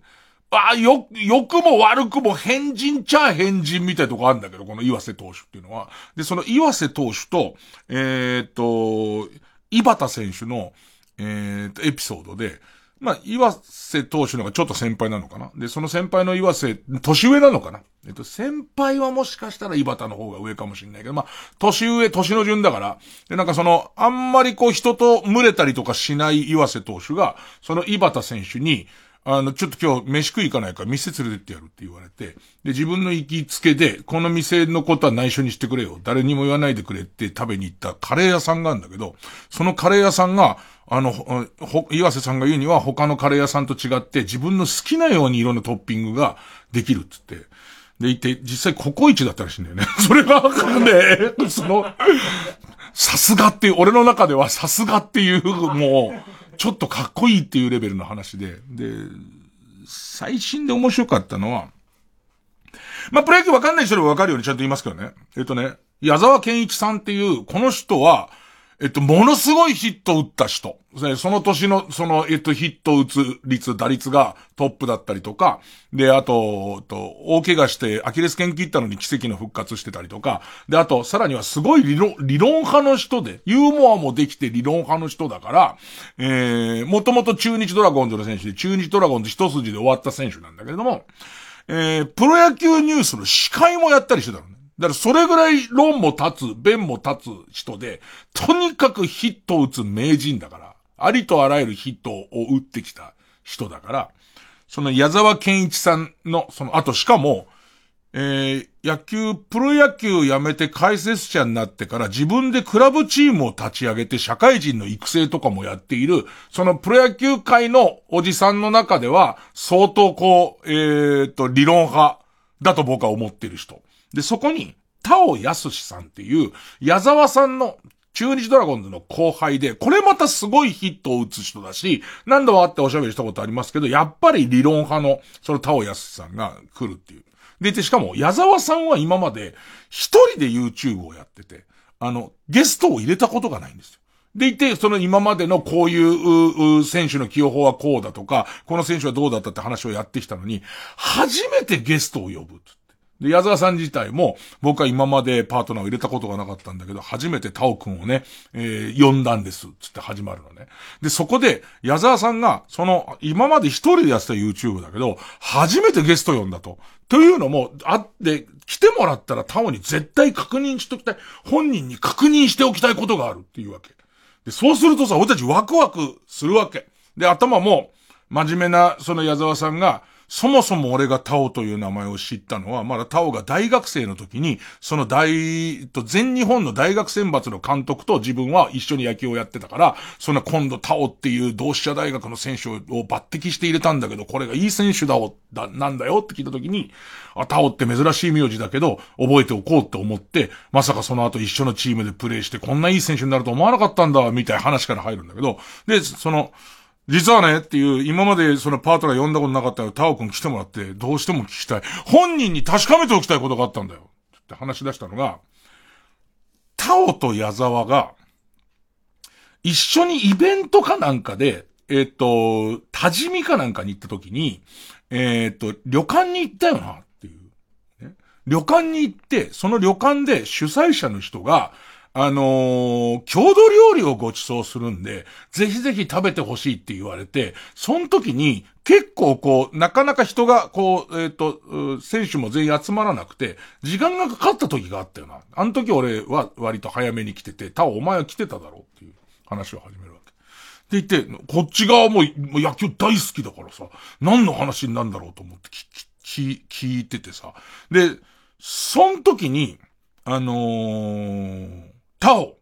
Speaker 1: あよ、良くも悪くも変人ちゃ変人みたいとこあるんだけど、この岩瀬投手っていうのは。で、その岩瀬投手と、えー、っと、井端選手の、えー、っと、エピソードで、まあ、岩瀬投手の方がちょっと先輩なのかな。で、その先輩の岩瀬、年上なのかな。えっと、先輩はもしかしたら井端の方が上かもしれないけど、まあ、年上、年の順だから。で、なんかその、あんまりこう人と群れたりとかしない岩瀬投手が、その井端選手に、あの、ちょっと今日飯食い行かないから店連れてってやるって言われて、で、自分の行きつけで、この店のことは内緒にしてくれよ。誰にも言わないでくれって食べに行ったカレー屋さんがあるんだけど、そのカレー屋さんが、あの、ほ、岩瀬さんが言うには他のカレー屋さんと違って自分の好きなように色のトッピングができるっつって。で、行って、実際ココイチだったらしいんだよね。それがわかんねえ。その、さすがっていう、俺の中ではさすがっていう、もう、ちょっとかっこいいっていうレベルの話で、で、最新で面白かったのは、まあ、プロ野球わかんない人でもわかるようにちゃんと言いますけどね。えっとね、矢沢健一さんっていう、この人は、えっと、ものすごいヒットを打った人。その年の、その、えっと、ヒット打つ率、打率がトップだったりとか、で、あと、と大怪我してアキレス腱切ったのに奇跡の復活してたりとか、で、あと、さらにはすごい理論、理論派の人で、ユーモアもできて理論派の人だから、えー、もともと中日ドラゴンズの選手で、中日ドラゴンズ一筋で終わった選手なんだけれども、えー、プロ野球ニュースの司会もやったりしてたの。だからそれぐらい論も立つ、弁も立つ人で、とにかくヒットを打つ名人だから、ありとあらゆるヒットを打ってきた人だから、その矢沢健一さんの、その、あとしかも、えー、野球、プロ野球辞めて解説者になってから自分でクラブチームを立ち上げて社会人の育成とかもやっている、そのプロ野球界のおじさんの中では相当こう、えー、と、理論派だと僕は思ってる人。で、そこに、田尾康さんっていう、矢沢さんの中日ドラゴンズの後輩で、これまたすごいヒットを打つ人だし、何度も会っておしゃべりしたことありますけど、やっぱり理論派の、その田尾康さんが来るっていう。で、で、しかも、矢沢さんは今まで、一人で YouTube をやってて、あの、ゲストを入れたことがないんですよ。でいて、その今までのこういう選手の起用法はこうだとか、この選手はどうだったって話をやってきたのに、初めてゲストを呼ぶ。で、矢沢さん自体も、僕は今までパートナーを入れたことがなかったんだけど、初めてタオくんをね、えー、呼んだんです、つって始まるのね。で、そこで、矢沢さんが、その、今まで一人でやってた YouTube だけど、初めてゲスト呼んだと。というのも、あって、来てもらったらタオに絶対確認しときたい。本人に確認しておきたいことがあるっていうわけ。で、そうするとさ、俺たちワクワクするわけ。で、頭も、真面目な、その矢沢さんが、そもそも俺がタオという名前を知ったのは、まだタオが大学生の時に、その大、と全日本の大学選抜の監督と自分は一緒に野球をやってたから、そんな今度タオっていう同志社大学の選手を抜擢して入れたんだけど、これがいい選手だ、だ、なんだよって聞いた時に、あ、タオって珍しい名字だけど、覚えておこうって思って、まさかその後一緒のチームでプレーしてこんないい選手になると思わなかったんだ、みたいな話から入るんだけど、で、その、実はねっていう、今までそのパートナー呼んだことなかったらタオ君来てもらって、どうしても聞きたい。本人に確かめておきたいことがあったんだよ。って話し出したのが、タオと矢沢が、一緒にイベントかなんかで、えっ、ー、と、多治見かなんかに行った時に、えっ、ー、と、旅館に行ったよなっていう、ね。旅館に行って、その旅館で主催者の人が、あのー、郷土料理をご馳走するんで、ぜひぜひ食べてほしいって言われて、その時に結構こう、なかなか人がこう、えっ、ー、と、選手も全員集まらなくて、時間がかかった時があったよな。あの時俺は割と早めに来てて、たお前は来てただろうっていう話を始めるわけ。で言って、こっち側も野球大好きだからさ、何の話になるんだろうと思って聞聞いててさ。で、その時に、あのー、タオ。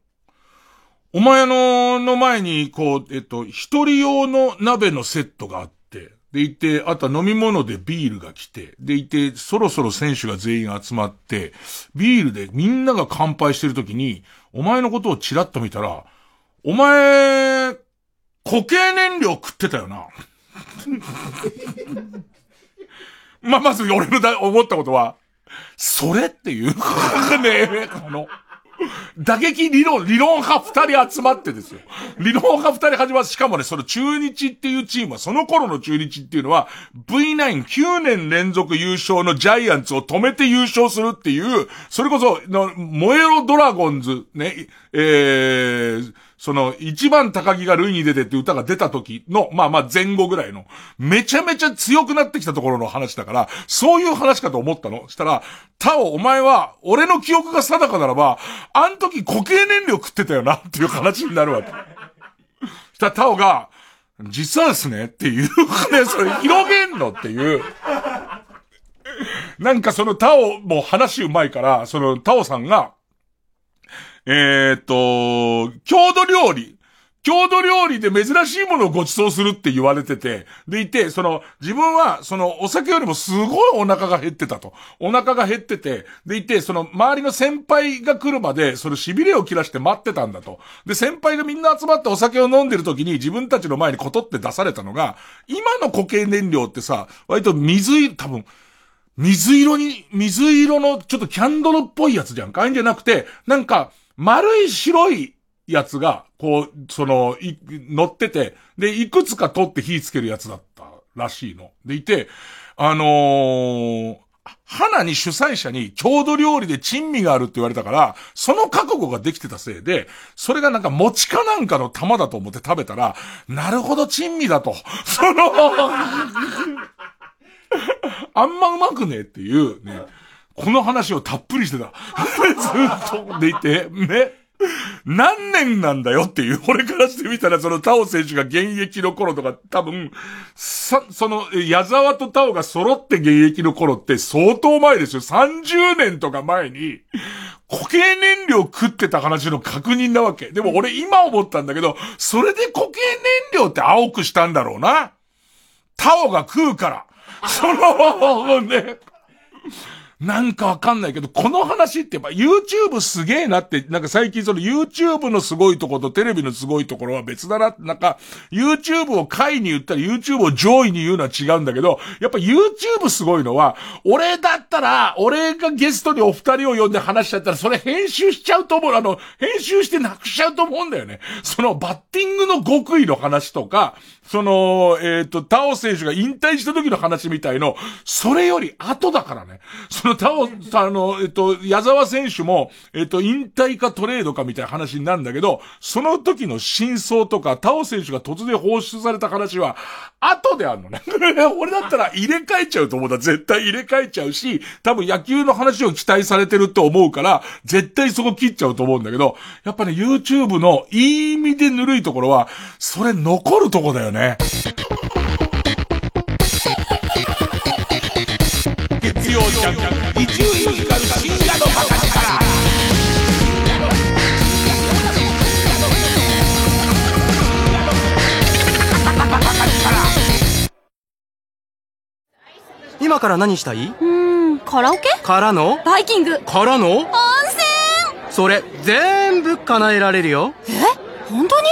Speaker 1: お前の、の前に、こう、えっと、一人用の鍋のセットがあって、でいて、あとは飲み物でビールが来て、でいて、そろそろ選手が全員集まって、ビールでみんなが乾杯してる時に、お前のことをチラッと見たら、お前、固形燃料食ってたよな。まあ、まず俺のだ思ったことは、それっていう、ね、あの、打撃理論、理論派二人集まってですよ。理論派二人始まって、しかもね、その中日っていうチームは、その頃の中日っていうのは、V99 年連続優勝のジャイアンツを止めて優勝するっていう、それこそ、の、燃えろドラゴンズ、ね、えー、その、一番高木が類に出てって歌が出た時の、まあまあ前後ぐらいの、めちゃめちゃ強くなってきたところの話だから、そういう話かと思ったの。したら、タオ、お前は、俺の記憶が定かならば、あん時固形燃料食ってたよな、っていう話になるわけ。したらタオが、実はですね、っていう、ね、それ広げんのっていう。なんかそのタオも話うまいから、そのタオさんが、えー、っと、郷土料理。郷土料理で珍しいものをご馳走するって言われてて、でいて、その、自分は、その、お酒よりもすごいお腹が減ってたと。お腹が減ってて、でいて、その、周りの先輩が来るまで、その痺れを切らして待ってたんだと。で、先輩がみんな集まってお酒を飲んでる時に自分たちの前にコトって出されたのが、今の固形燃料ってさ、割と水、多分、水色に、水色のちょっとキャンドルっぽいやつじゃんか。あいんじゃなくて、なんか、丸い白いやつが、こう、その、い、乗ってて、で、いくつか取って火つけるやつだったらしいの。でいて、あのー、花に主催者に郷土料理で珍味があるって言われたから、その覚悟ができてたせいで、それがなんか餅かなんかの玉だと思って食べたら、なるほど珍味だと。そのあんまうまくねえっていうね、この話をたっぷりしてた。ずっとでいて、ね。何年なんだよっていう、俺からしてみたら、そのタオ選手が現役の頃とか、多分、さ、その、矢沢とタオが揃って現役の頃って相当前ですよ。30年とか前に、固形燃料食ってた話の確認なわけ。でも俺今思ったんだけど、それで固形燃料って青くしたんだろうな。タオが食うから。その、ね。なんかわかんないけど、この話ってやっぱ YouTube すげえなって、なんか最近その YouTube のすごいところとテレビのすごいところは別だな、なんか YouTube を下位に言ったり YouTube を上位に言うのは違うんだけど、やっぱ YouTube すごいのは、俺だったら、俺がゲストにお二人を呼んで話しちゃったら、それ編集しちゃうと思う。あの、編集してなくしちゃうと思うんだよね。そのバッティングの極意の話とか、その、えっ、ー、と、タオ選手が引退した時の話みたいの、それより後だからね。そのタオ、あの、えっ、ー、と、矢沢選手も、えっ、ー、と、引退かトレードかみたいな話になるんだけど、その時の真相とか、タオ選手が突然放出された話は、後であるのね。俺だったら入れ替えちゃうと思った。絶対入れ替えちゃうし、多分野球の話を期待されてると思うから、絶対そこ切っちゃうと思うんだけど、やっぱね、YouTube のいい意味でぬるいところは、それ残るとこだよね。月曜ジャンク、伊集院光深夜のバカ力。
Speaker 8: 今から何したい？う
Speaker 3: ーん、カラオケ？
Speaker 8: からの？
Speaker 3: バイキング。
Speaker 8: からの？温
Speaker 3: 泉！
Speaker 8: それ、全部叶えられるよ。
Speaker 3: え？本当に？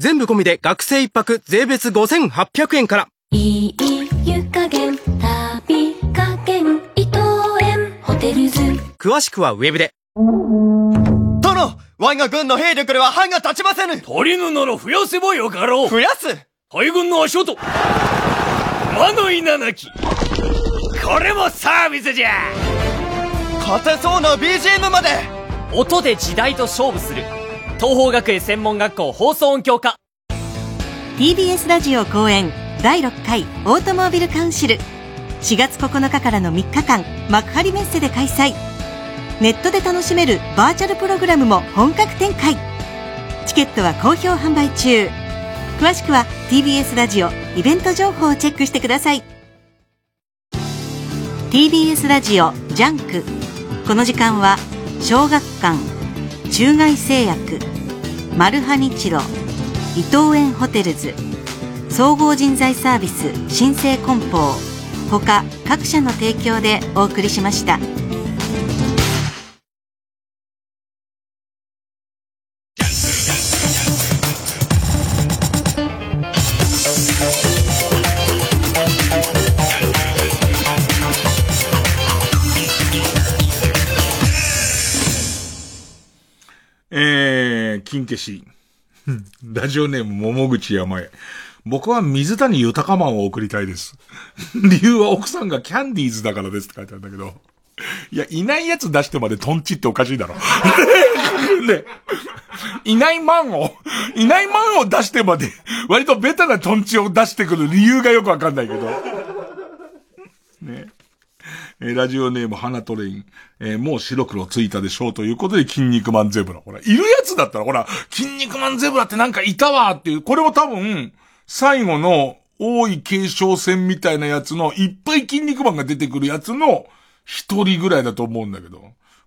Speaker 8: 全部込みで学生一泊税別5800円から。
Speaker 9: いい湯加減、旅加減、伊藤園、ホテルズ。
Speaker 8: 詳しくはウェブで。
Speaker 10: 殿我が軍の兵力では歯が立ちませぬ。
Speaker 11: 足りぬなら増やせばよかろう。
Speaker 10: 増やす。
Speaker 11: 海軍の足音。魔の稲なき。これもサービスじゃ。
Speaker 10: 勝てそうな BGM まで。
Speaker 12: 音で時代と勝負する東邦学園専門学校放送音響科。
Speaker 2: TBS ラジオ公演第6回オートモービルカウンシル。4月9日からの3日間幕張メッセで開催。ネットで楽しめるバーチャルプログラムも本格展開。チケットは好評販売中。詳しくは TBS ラジオイベント情報をチェックしてください。TBS ラジオ JUNK。この時間は小学館中外製薬。マルハニチロ伊藤園ホテルズ総合人材サービス新生梱包他各社の提供でお送りしました。
Speaker 1: 消し。ラジオネーム、桃口山へ。僕は水谷豊マンを送りたいです。理由は奥さんがキャンディーズだからですって書いてあるんだけど。いや、いないやつ出してまでトンチっておかしいだろ。ね。いないマンを、いないマンを出してまで、割とベタなトンチを出してくる理由がよくわかんないけど。ね。え、ラジオネーム花トレイン。えー、もう白黒ついたでしょうということで、筋肉マンゼブラ。ほら、いるやつだったら、ほら、筋肉マンゼブラってなんかいたわっていう、これも多分、最後の、多い継承戦みたいなやつの、いっぱい筋肉マンが出てくるやつの、一人ぐらいだと思うんだけど。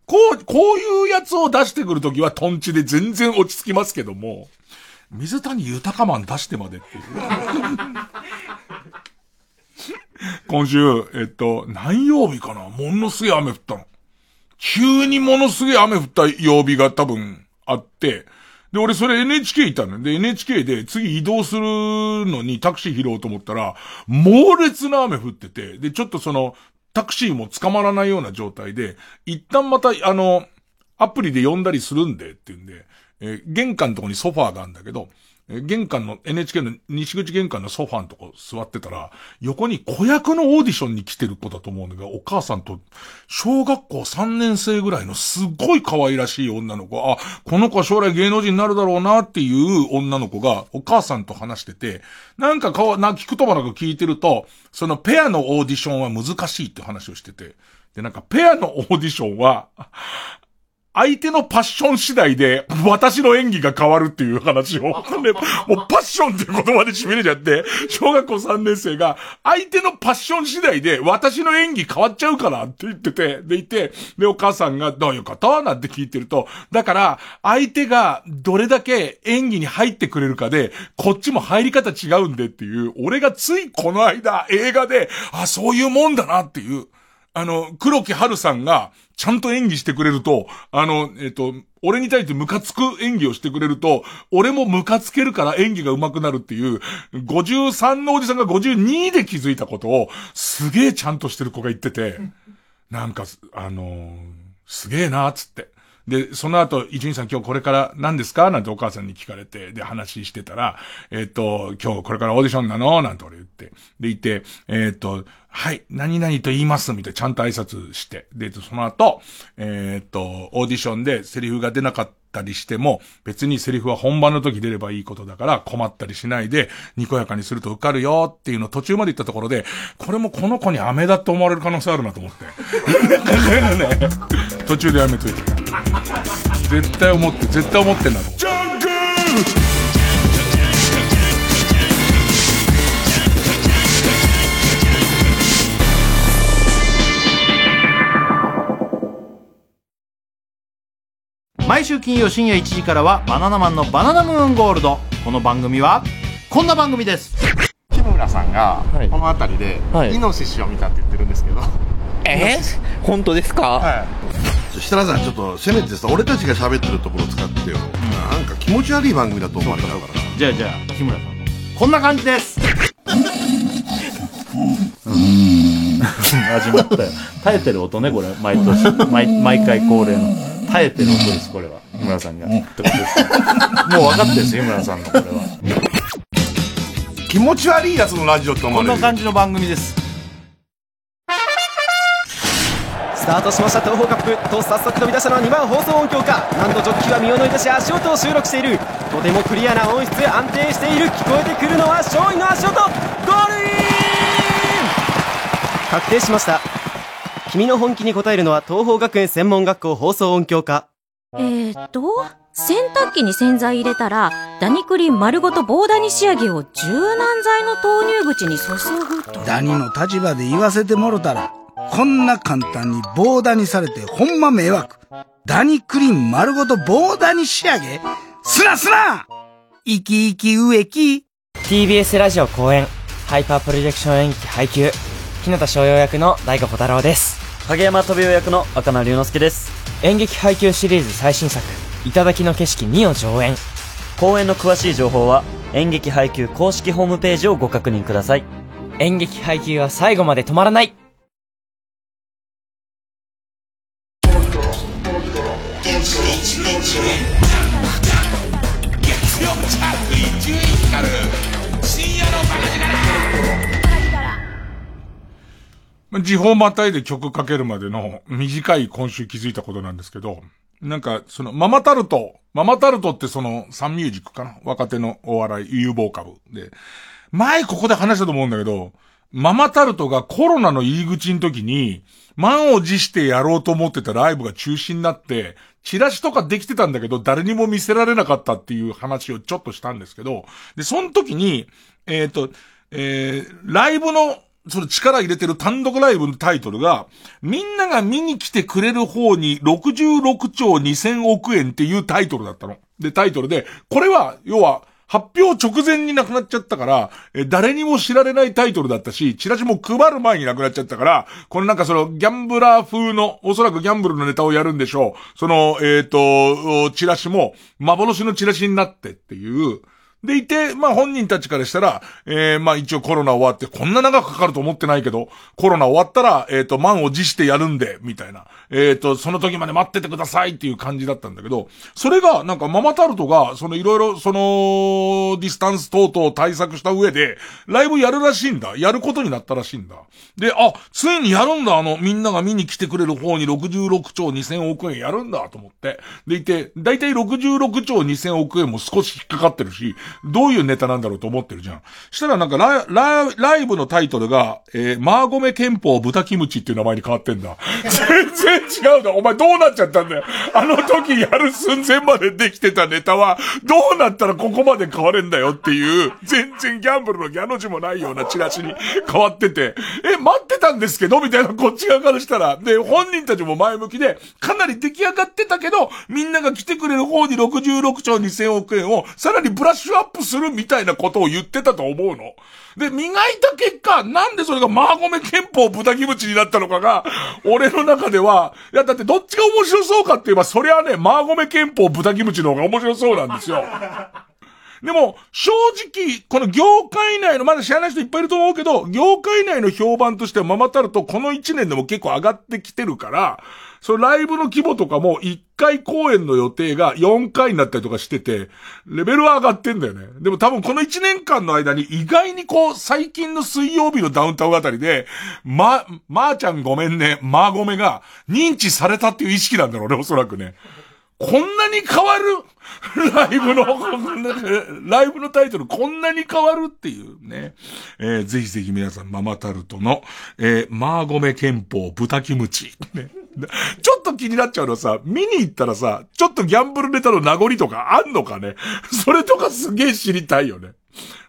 Speaker 1: こう、こういうやつを出してくるときはトンチで全然落ち着きますけども、水谷豊マン出してまでっていう。今週、えっと、何曜日かな？ものすげえ雨降ったの。急にものすげえ雨降った曜日が多分あって、で、俺それ NHK いたので、NHK で次移動するのにタクシー拾おうと思ったら、猛烈な雨降ってて、で、ちょっとその、タクシーも捕まらないような状態で、一旦また、あの、アプリで呼んだりするんで、って言うんで、えー、玄関のとこにソファーがあるんだけど、玄関の、NHK の西口玄関のソファーのとこ座ってたら、横に子役のオーディションに来てる子だと思うんだけど、お母さんと、小学校3年生ぐらいのすっごい可愛らしい女の子、あ、この子は将来芸能人になるだろうなっていう女の子が、お母さんと話してて、なんかか、な、聞くともなく聞いてると、そのペアのオーディションは難しいって話をしてて、で、なんかペアのオーディションは、相手のパッション次第で、私の演技が変わるっていう話を、ね、もうパッションって言葉で締めれちゃって、小学校3年生が、相手のパッション次第で、私の演技変わっちゃうからって言ってて、でいて、で、お母さんが、どういうこと？なんて聞いてると、だから、相手がどれだけ演技に入ってくれるかで、こっちも入り方違うんでっていう、俺がついこの間映画で、あ、そういうもんだなっていう、あの、黒木春さんが、ちゃんと演技してくれると、あの、えっ、と、俺に対してムカつく演技をしてくれると、俺もムカつけるから演技が上手くなるっていう、53のおじさんが52で気づいたことを、すげえちゃんとしてる子が言ってて、なんか、あのー、すげえなーつって。で、その後、伊集院さん今日これから何ですか？なんてお母さんに聞かれて、で、話してたら、えっ、と、今日これからオーディションなの？なんて俺言って。で、言って、えっ、と、はい、何々と言います、みたいな、ちゃんと挨拶して。で、その後、えっ、と、オーディションでセリフが出なかったりしても、別にセリフは本番の時出ればいいことだから困ったりしないで、にこやかにすると受かるよっていうのを途中まで言ったところで、これもこの子に飴だと思われる可能性あるなと思って。途中でやめといて。絶対思って、絶対思ってんだと思って。
Speaker 13: 毎週金曜深夜1時からはバナナマンのバナナムーンゴールド。この番組はこんな番組です。
Speaker 14: 木村さんがこの辺りでイノシシを見たって言ってるんですけど、はい、
Speaker 15: えー、本当ですか？
Speaker 16: はい。設楽さんちょっとせめてさ俺たちが喋ってるところ使ってよ、うん、なんか気持ち悪い番組だと思われちゃうから。
Speaker 13: じゃあじゃあ木村さんこんな感じです。
Speaker 17: うん。始まったよ。耐えてる音ねこれ。毎年。毎毎回恒例の耐えてる音です、これは。日村さんが。ってことです。もう分かってるんです、日村さんのこれは。
Speaker 16: 気持ち悪いやつのラジオって思
Speaker 13: われる。こんな感じの番組です。
Speaker 8: スタートしました東方カップと早速飛び出したのは2番放送音響かなんとジョッキは身を乗り出し足音を収録しているとてもクリアな音質安定している聞こえてくるのは勝利の足音ゴールイン確定しました君の本気に応えるのは東方学園専門学校放送音響科。
Speaker 18: えー、っと、洗濯機に洗剤入れたら、ダニクリン丸ごと棒ダニ仕上げを柔軟剤の投入口に注ぐと。
Speaker 19: ダニの立場で言わせてもろたら、こんな簡単に棒ダニされてほんま迷惑。ダニクリン丸ごと棒ダニ仕上げすなすな生き生き植木
Speaker 12: TBS ラジオ公演、ハイパープロジェクション演技配給、日向翔陽役の大河小太郎です。
Speaker 20: 影山飛雄役の赤名龍之介です。
Speaker 12: 演劇配給シリーズ最新作「頂の景色2」を上演。
Speaker 20: 公演の詳しい情報は演劇配給公式ホームページをご確認ください。
Speaker 12: 演劇配給は最後まで止まらない
Speaker 1: 時報またいで曲かけるまでの短い今週気づいたことなんですけど、なんか、その、ママタルト、ママタルトってその、サンミュージックかな？若手のお笑い、有望株で。前ここで話したと思うんだけど、ママタルトがコロナの入り口の時に、満を持してやろうと思ってたライブが中止になって、チラシとかできてたんだけど、誰にも見せられなかったっていう話をちょっとしたんですけど、で、その時に、えっ、ー、と、えー、ライブのその力入れてる単独ライブのタイトルが、みんなが見に来てくれる方に66兆2000億円っていうタイトルだったの。で、タイトルで、これは、要は、発表直前になくなっちゃったから、え、誰にも知られないタイトルだったし、チラシも配る前になくなっちゃったから、このなんかその、ギャンブラー風の、おそらくギャンブルのネタをやるんでしょう。その、えっ、ー、と、チラシも、幻のチラシになってっていう、でいて、まあ本人たちからしたら、えー、まあ一応コロナ終わって、こんな長くかかると思ってないけど、コロナ終わったら、えっ、ー、と、満を持してやるんで、みたいな。えっ、ー、と、その時まで待っててくださいっていう感じだったんだけど、それが、なんかママタルトが、そのいろいろ、その、ディスタンス等々対策した上で、ライブやるらしいんだ。やることになったらしいんだ。で、あ、ついにやるんだ、あの、みんなが見に来てくれる方に66兆2000億円やるんだと思って。でいて、だいたい66兆2000億円も少し引っかかってるし、どういうネタなんだろうと思ってるじゃん。したらなんかライ、ラ、ライブのタイトルが、えー、マーゴメ憲法豚キムチっていう名前に変わってんだ。全然違うだ。お前どうなっちゃったんだよ。あの時やる寸前までできてたネタは、どうなったらここまで変われんだよっていう、全然ギャンブルのギャの字もないようなチラシに変わってて、え、待ってたんですけど？みたいなこっち側からしたら、で、本人たちも前向きで、かなり出来上がってたけど、みんなが来てくれる方に66兆2000億円を、さらにブラッシュアッップするみたいなことを言ってたと思うの。で、磨いた結果、なんでそれがマーゴメ憲法豚キムチになったのかが、俺の中では、いや、だってどっちが面白そうかって言えば、それはね、マーゴメ憲法豚キムチの方が面白そうなんですよ。でも、正直、この業界内の、まだ知らない人いっぱいいると思うけど、業界内の評判としてはママタルトこの1年でも結構上がってきてるから、そのライブの規模とかも1回公演の予定が4回になったりとかしてて、レベルは上がってんだよね。でも多分この1年間の間に意外にこう、最近の水曜日のダウンタウンあたりで、ま、まー、ちゃんごめんね、まーごめが認知されたっていう意識なんだろうね、おそらくね。こんなに変わる？ライブの、ライブのタイトルこんなに変わるっていうね。えー、ぜひぜひ皆さん、ママタルトの、えー、マーゴメ憲法豚キムチ。ね。ちょっと気になっちゃうのはさ、見に行ったらさ、ちょっとギャンブルネタの名残とかあんのかね？それとかすげえ知りたいよね。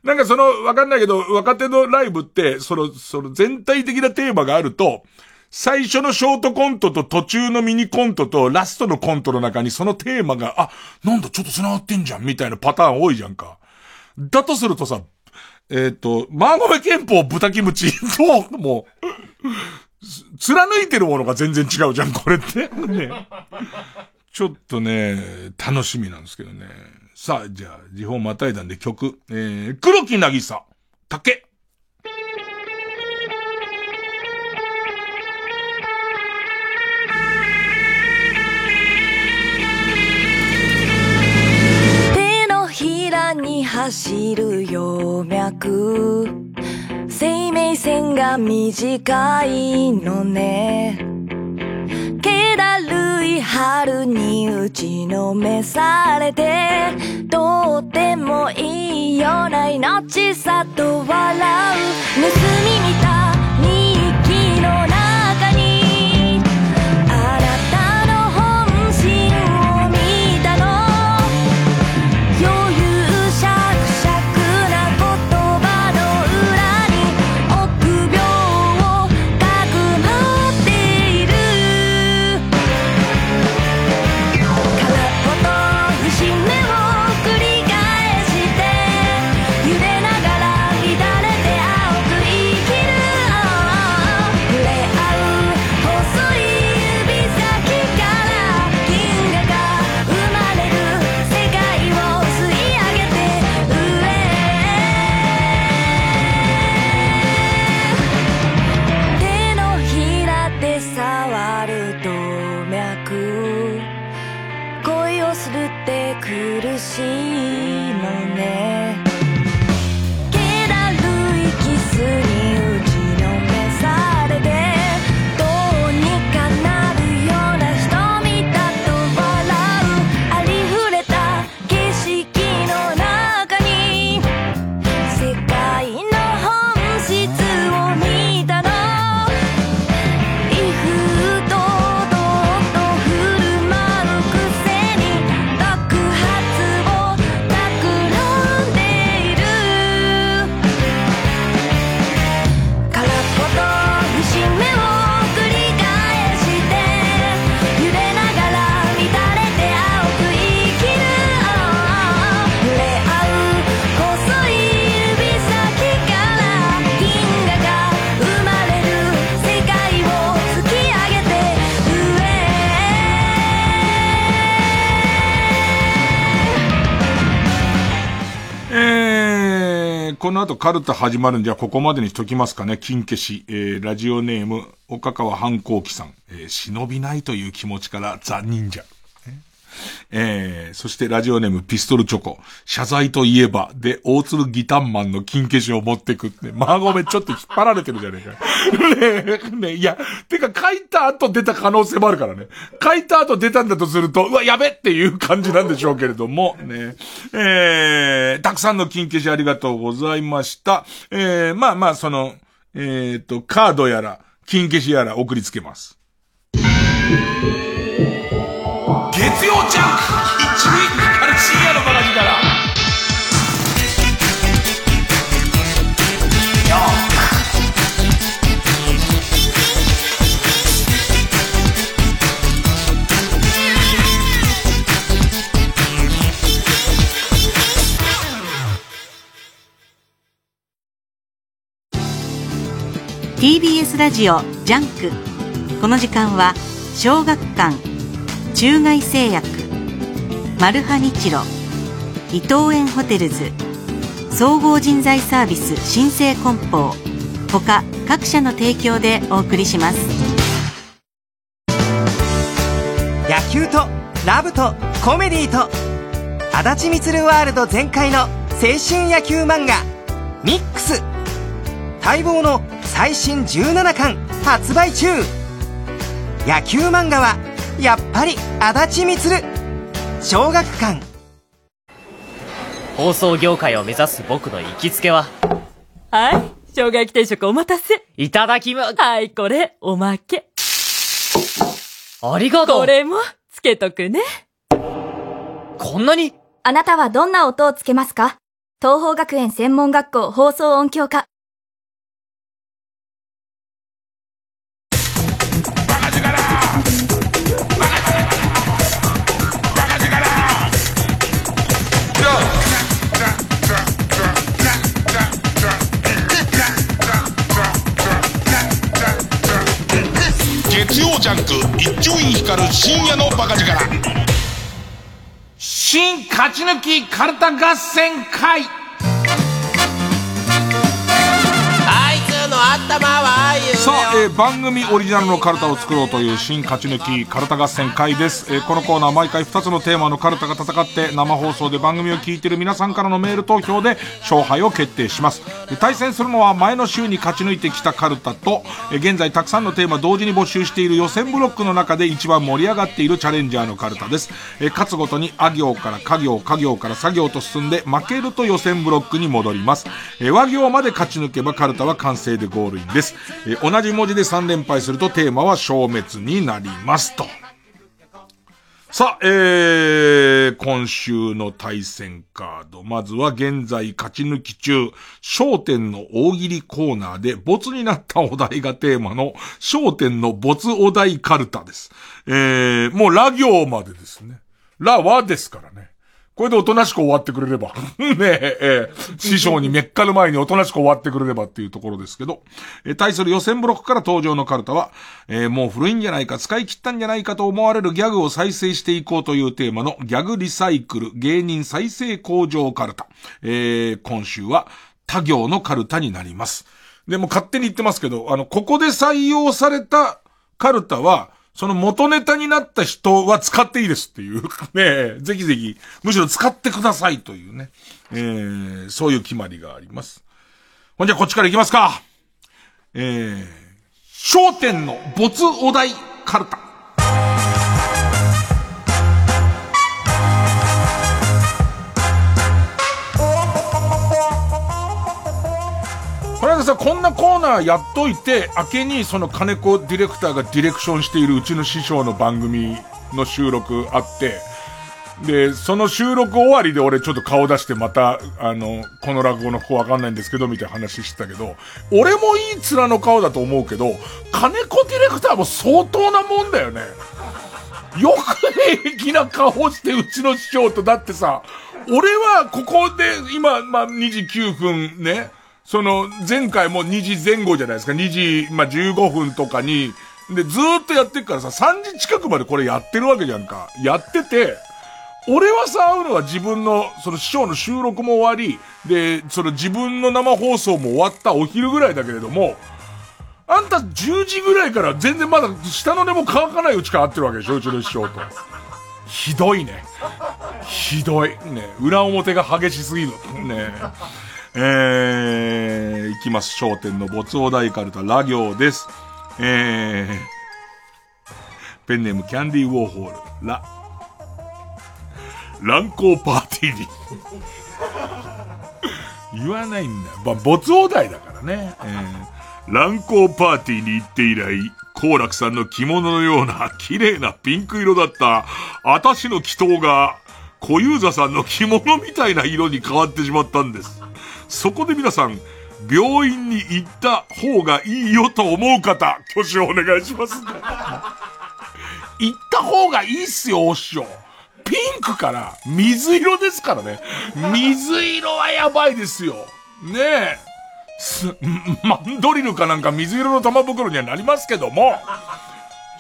Speaker 1: なんかその、わかんないけど、若手のライブって、その、その全体的なテーマがあると、最初のショートコントと途中のミニコントとラストのコントの中にそのテーマが、あ、なんだちょっと繋がってんじゃんみたいなパターン多いじゃんか。だとするとさ、えっ、ー、と、マーゴメ憲法豚キムチ と、もう、貫いてるものが全然違うじゃん、これって。ね。ちょっとね、楽しみなんですけどね。さあ、じゃあ、時報またいだんで曲。えー、黒木なぎさ、竹。
Speaker 21: に走る葉脈。生命線が短いのね。気だるい春に打ちのめされて。とってもいいような命さと笑う。盗み見たの
Speaker 1: 後カルタ始まるんじゃここまでにしときますかね。金消し、えー、ラジオネーム、岡川反抗期さん、えー、忍びないという気持ちからザ・忍者。えー、そしてラジオネームピストルチョコ。謝罪といえば、で、大鶴ギタンマンの金消しを持ってくって。まあごめん、ちょっと引っ張られてるじゃねえか。ねえ、ね、いや、てか書いた後出た可能性もあるからね。書いた後出たんだとすると、うわ、やべっていう感じなんでしょうけれども、ね。えー、たくさんの金消しありがとうございました。えー、まあまあ、その、えっ、ー、と、カードやら、金消しやら送りつけます。月曜ジャンク。一塁かる深夜のバカ力
Speaker 2: ー TBS ラジオ JUNK。この時間は小学館中外製薬。マルハニチロ。伊藤園ホテルズ。総合人材サービス新生梱包。他各社の提供でお送りします。
Speaker 22: 野球とラブとコメディと。あだち充ワールド全開の青春野球漫画「ミックス」待望の最新17巻発売中。野球漫画はやっぱり足立る。小学館。
Speaker 23: 放送業界を目指す僕の行きつけは？
Speaker 24: はい。生姜焼き定食お待たせ。
Speaker 23: いただきま
Speaker 24: はいこれおまけ。
Speaker 23: ありがとう。
Speaker 24: これもつけとくね。
Speaker 23: こんなに？
Speaker 3: あなたはどんな音をつけますか？東方学園専門学校放送音響科
Speaker 7: 月曜ジャンク一丁院光る深夜のバカ力。
Speaker 1: 新勝ち抜きカルタ合戦会。さあ、えー、番組オリジナルのカルタを作ろうという新勝ち抜きカルタ合戦会です、えー、このコーナー毎回2つのテーマのカルタが戦って生放送で番組を聞いている皆さんからのメール投票で勝敗を決定します。対戦するのは前の週に勝ち抜いてきたカルタと、えー、現在たくさんのテーマ同時に募集している予選ブロックの中で一番盛り上がっているチャレンジャーのカルタです、えー、勝つごとにあ行から家行家行から作業と進んで負けると予選ブロックに戻ります、えー、和行まで勝ち抜けばカルタは完成でゴールインです。えー、同じ文字で3連敗するとテーマは消滅になりますと。さあ、えー、今週の対戦カード。まずは現在勝ち抜き中、焦点の大喜利コーナーで、没になったお題がテーマの、焦点の没お題カルタです。えー、もうラ行までですね。ラはですからね。これでおとなしく終わってくれれば。ねえ、えー、師匠にめっかる前におとなしく終わってくれればっていうところですけど、えー、対する予選ブロックから登場のカルタは、えー、もう古いんじゃないか、使い切ったんじゃないかと思われるギャグを再生していこうというテーマのギャグリサイクル芸人再生工場カルタ。えー、今週は他行のカルタになります。でも勝手に言ってますけど、あの、ここで採用されたカルタは、その元ネタになった人は使っていいですっていう。ねぜひぜひ、むしろ使ってくださいというね。えー、そういう決まりがあります。ほんじゃこっちから行きますか。えー、焦点の没お題カルタ。さ、こんなコーナーやっといて、明けにその金子ディレクターがディレクションしているうちの師匠の番組の収録あって、で、その収録終わりで俺ちょっと顔出してまた、あの、この落語の子わかんないんですけど、みたいな話してたけど、俺もいい面の顔だと思うけど、金子ディレクターも相当なもんだよね。よく平気な顔してうちの師匠と、だってさ、俺はここで今、まあ、2時9分ね、その、前回も2時前後じゃないですか。2時、まあ、15分とかに、で、ずーっとやってるからさ、3時近くまでこれやってるわけじゃんか。やってて、俺はさ、会うのは自分の、その師匠の収録も終わり、で、その自分の生放送も終わったお昼ぐらいだけれども、あんた10時ぐらいから全然まだ下の根も乾かないうちから会ってるわけでしょうちの師匠と。ひどいね。ひどい。ね。裏表が激しすぎる。ね。えー、いきます。商店の没王大カルタ、ラ行です。えー、ペンネームキャンディーウォーホール、ラ。乱行パーティーに 言わないんだよ。まあ、没王大だからね。えー、乱行パーティーに行って以来、幸楽さんの着物のような綺麗なピンク色だった、私の祈祷が、小遊三さんの着物みたいな色に変わってしまったんです。そこで皆さん、病院に行った方がいいよと思う方、挙手をお願いします。行った方がいいっすよ、お師匠。ピンクから水色ですからね。水色はやばいですよ。ねえ。す、マンドリルかなんか水色の玉袋にはなりますけども、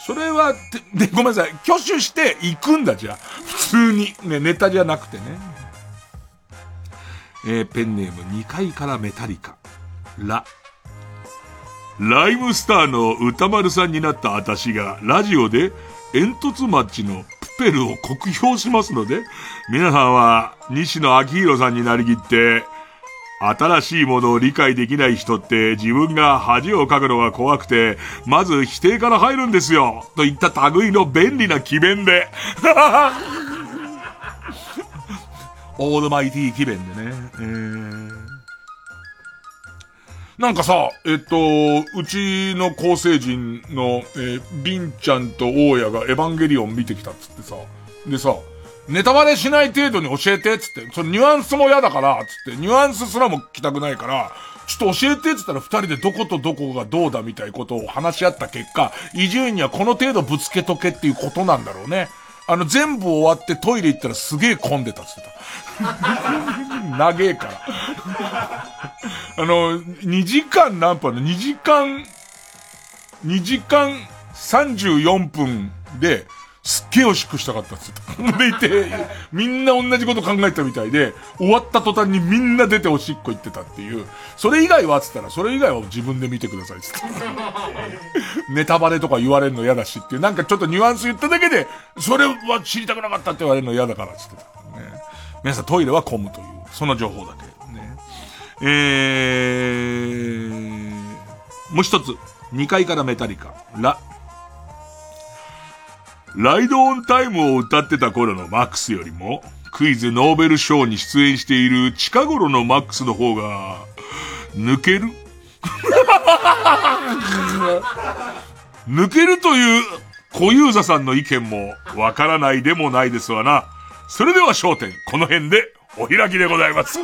Speaker 1: それは、で、ごめんなさい。挙手して行くんだ、じゃあ。普通に。ね、ネタじゃなくてね。えー、ペンネーム2階からメタリカ。ラ。ライムスターの歌丸さんになった私が、ラジオで、煙突町のプペルを酷評しますので、皆さんは、西野昭弘さんになりきって、新しいものを理解できない人って自分が恥をかくのが怖くて、まず否定から入るんですよ。といった類の便利な奇弁で。オールマイティー奇弁でね。えーなんかさ、えっと、うちの構成陣の、えー、ビンちゃんと大家がエヴァンゲリオン見てきたっつってさ、でさ、ネタバレしない程度に教えてっ、つって、そのニュアンスも嫌だから、つって、ニュアンスすらも聞きたくないから、ちょっと教えてっ、つったら二人でどことどこがどうだみたいなことを話し合った結果、伊集院にはこの程度ぶつけとけっていうことなんだろうね。あの、全部終わってトイレ行ったらすげえ混んでたっつってた。長えから。あの、2時間何分の ?2 時間、2時間34分で、すっげえ惜しくしたかったっつって。でいて、みんな同じこと考えたみたいで、終わった途端にみんな出ておしっこ行ってたっていう。それ以外はっつったら、それ以外は自分で見てくださいっつって。ネタバレとか言われるの嫌だしっていう、なんかちょっとニュアンス言っただけで、それは知りたくなかったって言われるの嫌だからっつってた。ね。皆さんトイレは混むという、その情報だけ。ね。えー、もう一つ。2階からメタリカ。ラ。ライドオンタイムを歌ってた頃のマックスよりも、クイズノーベル賞に出演している近頃のマックスの方が、抜ける？抜けるという小遊三さんの意見もわからないでもないですわな。それでは焦点、この辺でお開きでございます。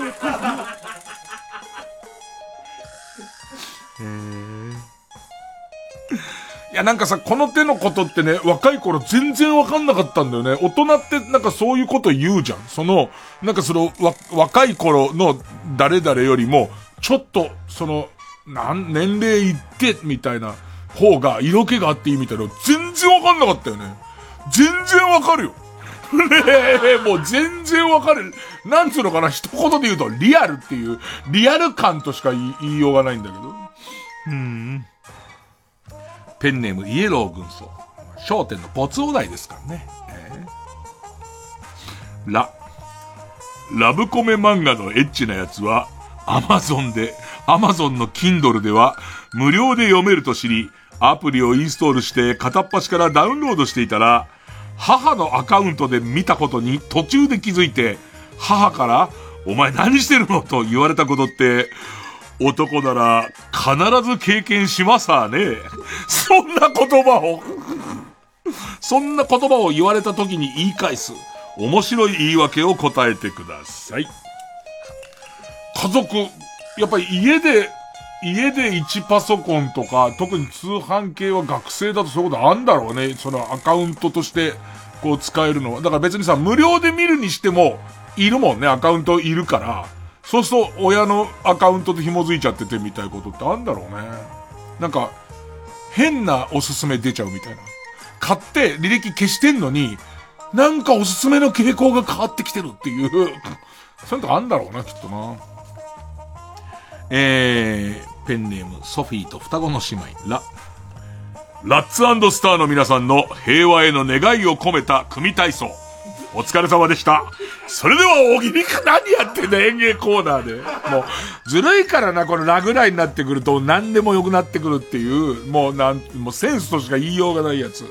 Speaker 1: いや、なんかさ、この手のことってね、若い頃全然わかんなかったんだよね。大人ってなんかそういうこと言うじゃん。その、なんかその、わ、若い頃の誰々よりも、ちょっと、その、なん、年齢いって、みたいな方が色気があっていいみたいな全然わかんなかったよね。全然わかるよ。ねえ、もう全然わかる。なんつうのかな、一言で言うと、リアルっていう、リアル感としか言いようがないんだけど。うん。ペンネームイエロー軍曹。商店の没お題ですからね。えー、ラ。ラブコメ漫画のエッチなやつは、アマゾンで、アマゾンの Kindle では、無料で読めると知り、アプリをインストールして片っ端からダウンロードしていたら、母のアカウントで見たことに途中で気づいて、母から、お前何してるの？と言われたことって、男なら必ず経験しますわね。そんな言葉をそんな言葉を言われた時に言い返す。面白い言い訳を答えてください。家族、やっぱり家で、家で1パソコンとか、特に通販系は学生だとそういうことあんだろうね。そのアカウントとして、こう使えるのは。だから別にさ、無料で見るにしても、いるもんね、アカウントいるから。そうすると、親のアカウントと紐づいちゃっててみたいことってあんだろうね。なんか、変なおすすめ出ちゃうみたいな。買って履歴消してんのに、なんかおすすめの傾向が変わってきてるっていう、そういうのあんだろうな、きっとな。えー、ペンネーム、ソフィーと双子の姉妹、ラ。ラッツスターの皆さんの平和への願いを込めた組体操。お疲れ様でした。それでは、大喜利か何やってんだ、演芸コーナーで。もう、ずるいからな、このラグライになってくると、何でも良くなってくるっていう、もうなん、もうセンスとしか言いようがないやつ。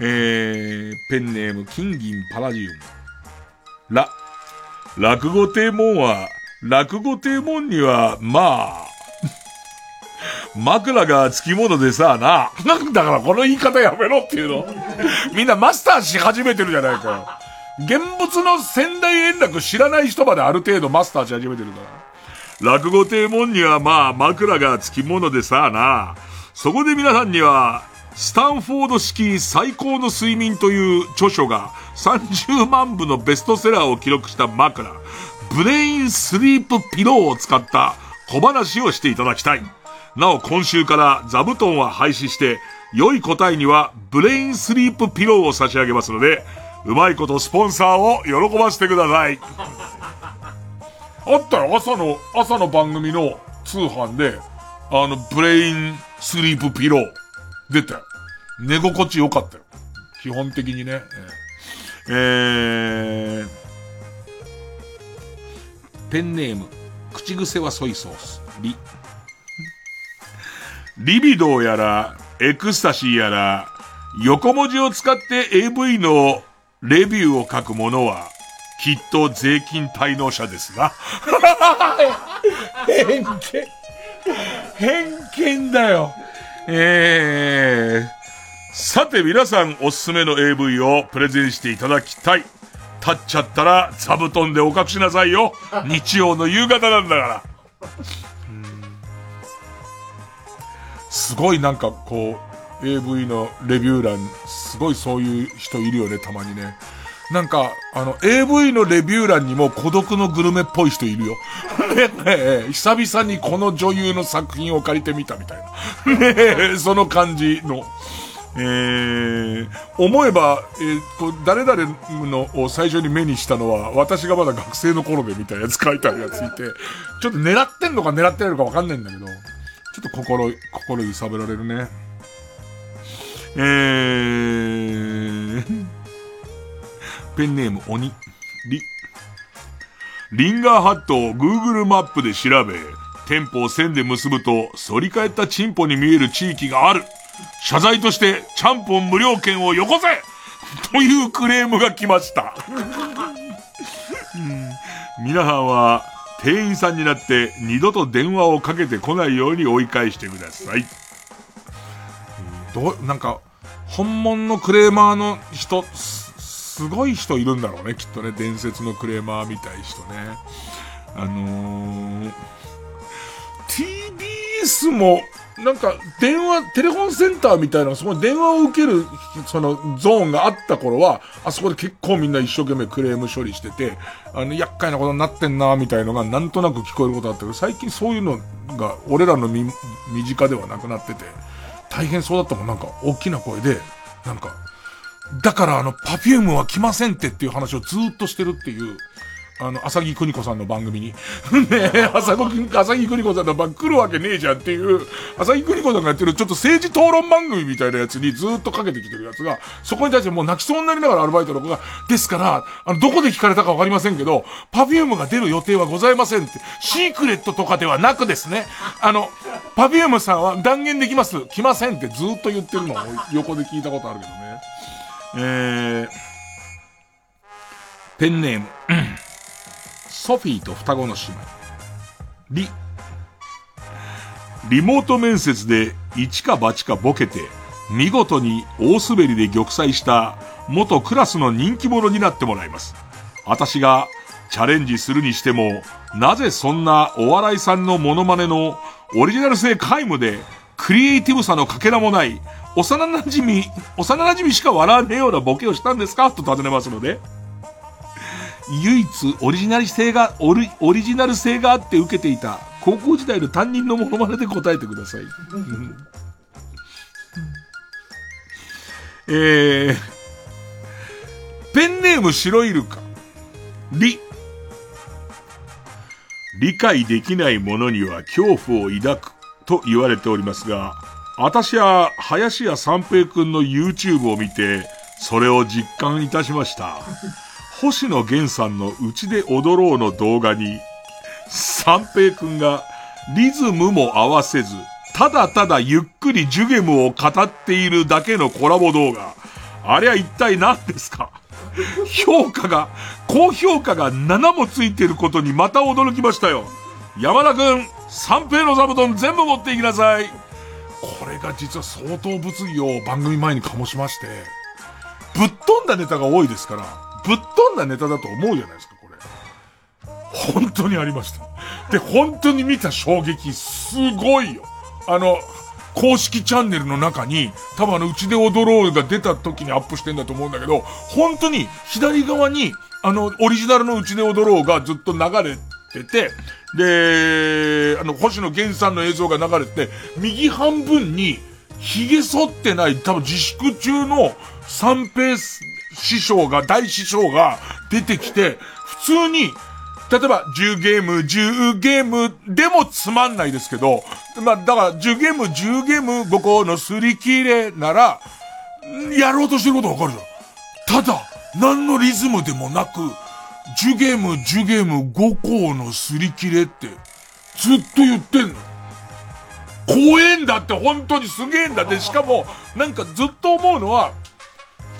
Speaker 1: えー、ペンネーム、金銀パラジウム。ら、落語亭門は、落語亭門には、まあ、枕が付き物でさ、な。なんだからこの言い方やめろっていうの。みんなマスターし始めてるじゃないかよ。現物の仙台円楽知らない人まである程度マスターし始めてるから。落語亭門にはまあ枕が付き物でさ、な。そこで皆さんには、スタンフォード式最高の睡眠という著書が30万部のベストセラーを記録した枕、ブレインスリープピローを使った小話をしていただきたい。なお今週から座布団は廃止して、良い答えにはブレインスリープピローを差し上げますので、うまいことスポンサーを喜ばせてください。あったら朝の、朝の番組の通販で、あの、ブレインスリープピロー出たよ。寝心地良かったよ。基本的にね。えー、ペンネーム、口癖はソイソース。リ。リビドーやら、エクスタシーやら、横文字を使って AV のレビューを書く者は、きっと税金滞納者ですが。偏見。偏見だよ。えー、さて皆さんおすすめの AV をプレゼンしていただきたい。立っちゃったら座布団でお隠しなさいよ。日曜の夕方なんだから。すごいなんかこう、AV のレビュー欄、すごいそういう人いるよね、たまにね。なんか、あの、AV のレビュー欄にも孤独のグルメっぽい人いるよ。ねえ久々にこの女優の作品を借りてみたみたいな。ねえその感じの。えー、思えば、えー、こ誰々のを最初に目にしたのは、私がまだ学生の頃でみたいなやつ書いてあるやついて、ちょっと狙ってんのか狙ってないのかわかんないんだけど、ちょっと心、心揺さぶられるね。えー、ペンネーム鬼。リ、リンガーハットを Google マップで調べ、店舗を線で結ぶと、反り返ったチンポに見える地域がある。謝罪として、ちゃんぽん無料券をよこせというクレームが来ました。うん皆さんは、店員さんになって二度と電話をかけてこないように追い返してください。どう、なんか、本物のクレーマーの人、す、ごい人いるんだろうね、きっとね。伝説のクレーマーみたい人ね。あのー、TBS もなんか、電話、テレフォンセンターみたいな、そこに電話を受ける、その、ゾーンがあった頃は、あそこで結構みんな一生懸命クレーム処理してて、あの、厄介なことになってんな、みたいのが、なんとなく聞こえることだったけど、最近そういうのが、俺らの身、身近ではなくなってて、大変そうだったもん、なんか、大きな声で、なんか、だからあの、パフュームは来ませんってっていう話をずっとしてるっていう、あの、麻木久仁子さんの番組に。ねえ、麻木、久仁子さんの番来るわけねえじゃんっていう、麻木久仁子さんがやってるちょっと政治討論番組みたいなやつにずっとかけてきてるやつが、そこに対してもう泣きそうになりながらアルバイトの子が、ですから、あの、どこで聞かれたかわかりませんけど、 Perfumeが出る予定はございませんって、シークレットとかではなくですね、あの、 Perfumeさんは断言できます、来ませんってずっと言ってるのを横で聞いたことあるけどね。えー、ペンネーム、ソフィーと双子の姉妹。リ。リモート面接で一か八かボケて、見事に大滑りで玉砕した元クラスの人気者になってもらいます。私がチャレンジするにしても、なぜそんなお笑いさんのモノマネのオリジナル性皆無で、クリエイティブさのかけらもない、幼馴染、幼馴染しか笑わねえようなボケをしたんですか？と尋ねますので、唯一オリジナル性が、オリ、オリジナル性があって受けていた高校時代の担任のモノマネで答えてください。えー、ペンネーム白イルカ。り。理解できないものには恐怖を抱くと言われておりますが、私は林家三平くんの YouTube を見て、それを実感いたしました。星野源さんのうちで踊ろうの動画に、三平くんがリズムも合わせず、ただただゆっくりジュゲムを語っているだけのコラボ動画。あれは一体何ですか？評価が、高評価が7もついてることにまた驚きましたよ。山田くん、三平の座布団全部持っていきなさい。これが実は相当物議を番組前に醸しまして、ぶっ飛んだネタが多いですから、ぶっ飛んだネタだと思うじゃないですか、これ。本当にありました。で、本当に見た衝撃、すごいよ。あの、公式チャンネルの中に、多分あの、うちで踊ろうが出た時にアップしてんだと思うんだけど、本当に左側に、あの、オリジナルのうちで踊ろうがずっと流れてて、で、あの、星野源さんの映像が流れて、右半分に、髭剃ってない、多分自粛中の三平師匠が、大師匠が出てきて、普通に、例えば、10ゲーム、10ゲームでもつまんないですけど、まあ、だから、10ゲーム、10ゲーム5個のすり切れなら、やろうとしてることわかるじゃん。ただ、何のリズムでもなく、10ゲーム、10ゲーム5個のすり切れって、ずっと言ってんの。怖えんだって、本当にすげえんだって、しかも、なんかずっと思うのは、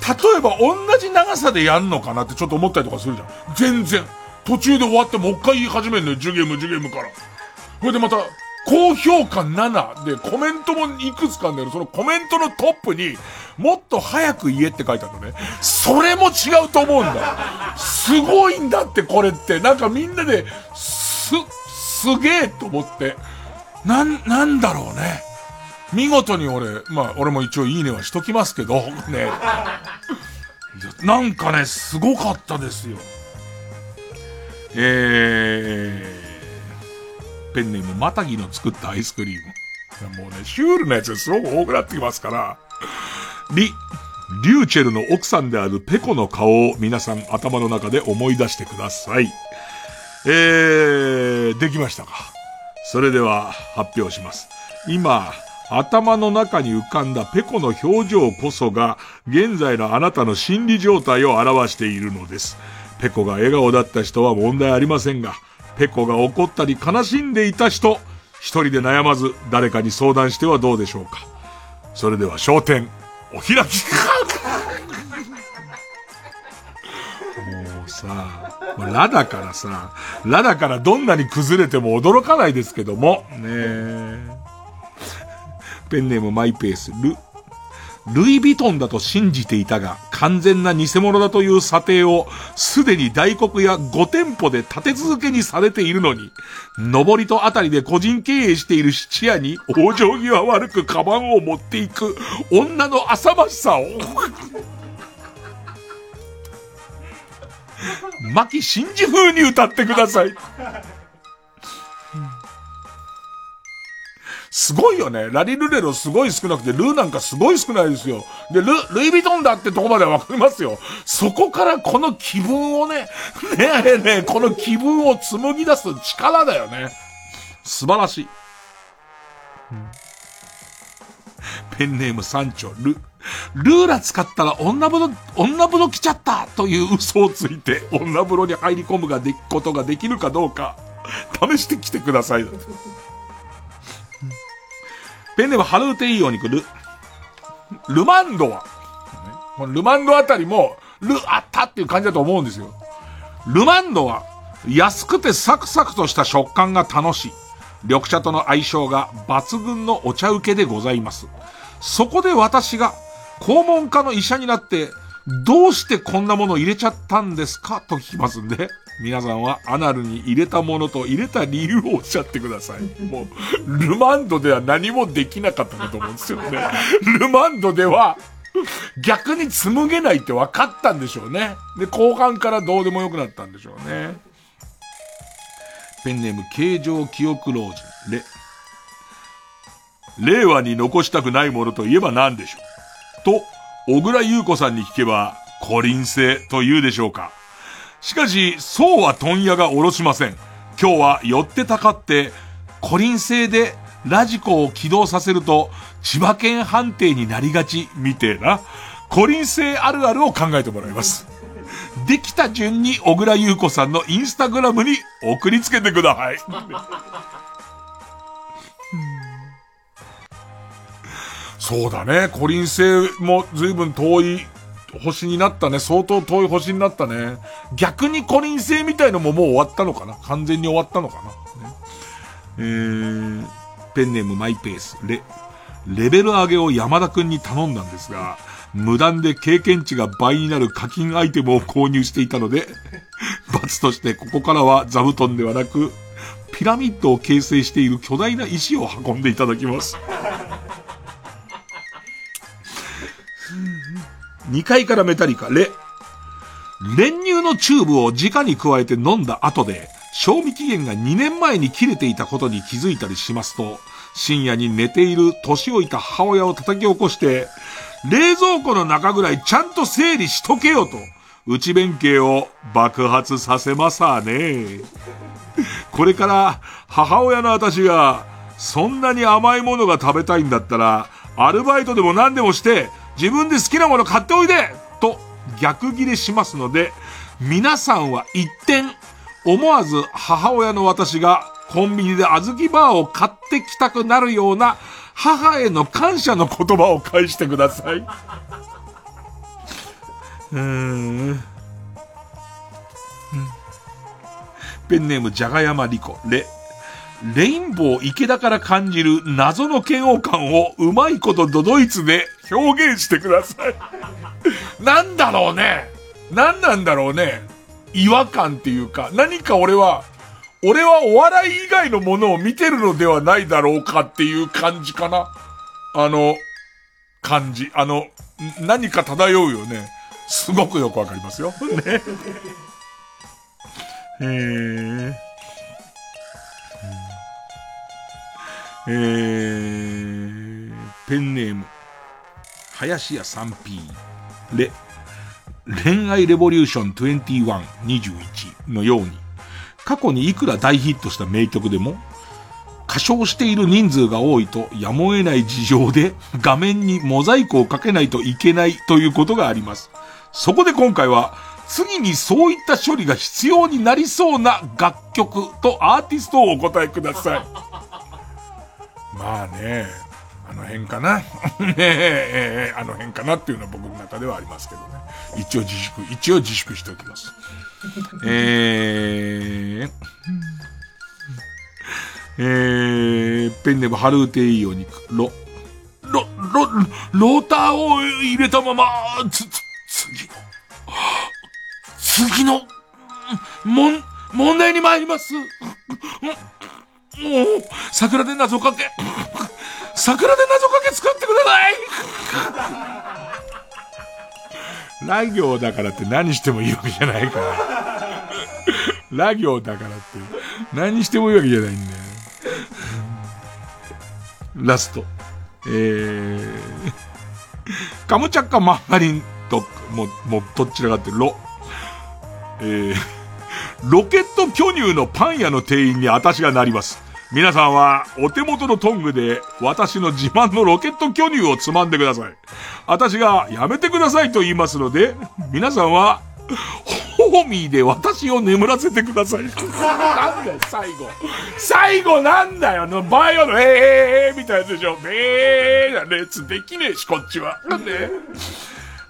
Speaker 1: 例えば同じ長さでやんのかなってちょっと思ったりとかするじゃん。全然。途中で終わってもう一回言い始めるのよ、ジュゲーム、ジュゲームから。これでまた、高評価7で、コメントもいくつかあるんだけど、そのコメントのトップに、もっと早く言えって書いてあるのね。それも違うと思うんだ。すごいんだって、これって。なんかみんなで、す、すげえと思って。なん、なんだろうね。見事に俺、まあ俺も一応いいねはしときますけど、ね。なんかね、すごかったですよ。えー、ペンネーム、またぎの作ったアイスクリーム。もうね、シュールなやつがすごく多くなってきますから。リ、リューチェルの奥さんであるペコの顔を皆さん頭の中で思い出してください。えー、できましたか。それでは発表します。今、頭の中に浮かんだペコの表情こそが、現在のあなたの心理状態を表しているのです。ペコが笑顔だった人は問題ありませんが、ペコが怒ったり悲しんでいた人、一人で悩まず誰かに相談してはどうでしょうか。それでは焦点、お開き。もうさ、ラだからさ、ラだからどんなに崩れても驚かないですけども、ねえ。ペンネームマイペース、ル、ルイ・ヴィトンだと信じていたが、完全な偽物だという査定を、すでに大黒や5店舗で立て続けにされているのに、上りとあたりで個人経営している質屋に、往生際悪くカバンを持っていく、女の浅ましさを、牧 真司風に歌ってください。すごいよね。ラリルレロすごい少なくて、ルーなんかすごい少ないですよ。で、ル、ルイ・ヴィトンだってとこまではわかりますよ。そこからこの気分をね、ねえねえ、この気分を紡ぎ出す力だよね。素晴らしい。ペンネーム三丁、ル、ルーラ使ったら女風呂、女風呂来ちゃったという嘘をついて、女風呂に入り込むができ、ことができるかどうか、試してきてください。ペンネームハルーテイオに来る。ルマンドは、このルマンドあたりも、ルあったっていう感じだと思うんですよ。ルマンドは、安くてサクサクとした食感が楽しい。緑茶との相性が抜群のお茶受けでございます。そこで私が、肛門科の医者になって、どうしてこんなもの入れちゃったんですか？と聞きますんで、皆さんはアナルに入れたものと入れた理由をおっしゃってください。もう、ルマンドでは何もできなかったかと思うんですよね。ルマンドでは、逆に紡げないって分かったんでしょうね。で、後半からどうでもよくなったんでしょうね。ペンネーム、形状記憶老人、レ。令和に残したくないものといえば何でしょう？と、小倉優子さんに聞けば、コリン星と言うでしょうか。しかし、そうは問屋がおろしません。今日は寄ってたかって、コリン星でラジコを起動させると、千葉県判定になりがち、みてえな、コリン星あるあるを考えてもらいます。できた順に小倉優子さんのインスタグラムに送りつけてください。そうだね。コリン星も随分遠い星になったね。相当遠い星になったね。逆にコリン星みたいのももう終わったのかな？完全に終わったのかな、ね、えー、ペンネームマイペース。レ、レベル上げを山田くんに頼んだんですが、無断で経験値が倍になる課金アイテムを購入していたので、罰としてここからは座布団ではなく、ピラミッドを形成している巨大な石を運んでいただきます。2階からメタリカ、レ。練乳のチューブを直に加えて飲んだ後で、賞味期限が2年前に切れていたことに気づいたりしますと、深夜に寝ている年老いた母親を叩き起こして、冷蔵庫の中ぐらいちゃんと整理しとけよと、内弁慶を爆発させますわね。これから母親の私がそんなに甘いものが食べたいんだったら、アルバイトでも何でもして自分で好きなもの買っておいでと逆ギレしますので、皆さんは一点、思わず母親の私がコンビニで小豆バーを買ってきたくなるような母への感謝の言葉を返してください。うーん。ペンネームじゃがやまりこ、レ。レインボー池田から感じる謎の嫌悪感をうまいことドドイツで表現してください。なんだろうね。何なんだろうね。違和感っていうか、何か俺は、俺はお笑い以外のものを見てるのではないだろうかっていう感じかな。あの、感じ。あの、何か漂うよね。すごくよくわかりますよ。ね。えー。えー、ペンネーム、林家 3P、レ、恋愛レボリューション21、21のように、過去にいくら大ヒットした名曲でも、歌唱している人数が多いとやむを得ない事情で画面にモザイクをかけないといけないということがあります。そこで今回は、次にそういった処理が必要になりそうな楽曲とアーティストをお答えください。まあね、あの辺かな。ねえ、あの辺かなっていうのは僕の中ではありますけどね。一応自粛、一応自粛しておきます。えー、えー、ペンネームハルーテイヨニク、ロ、ロ、ロ、ローターを入れたまま、つ、つ、次の、次の、もん、問題に参ります。もう、桜で謎かけ、桜で謎かけ作ってくださいラ行だからって何してもいいわけじゃないから。ラ行だからって何してもいいわけじゃないんだよ。ラスト。えー、カムチャッカマーガリンと、もう、もう、どっちらかってロ。えー、ロケット巨乳のパン屋の店員に私がなります。皆さんはお手元のトングで私の自慢のロケット巨乳をつまんでください。私がやめてくださいと言いますので、皆さんは、ホーミーで私を眠らせてください。なんだよ、最後。最後なんだよ、のバイオのえーえーみたいなやつでしょ。えーなやつできねえし、こっちは。なんで？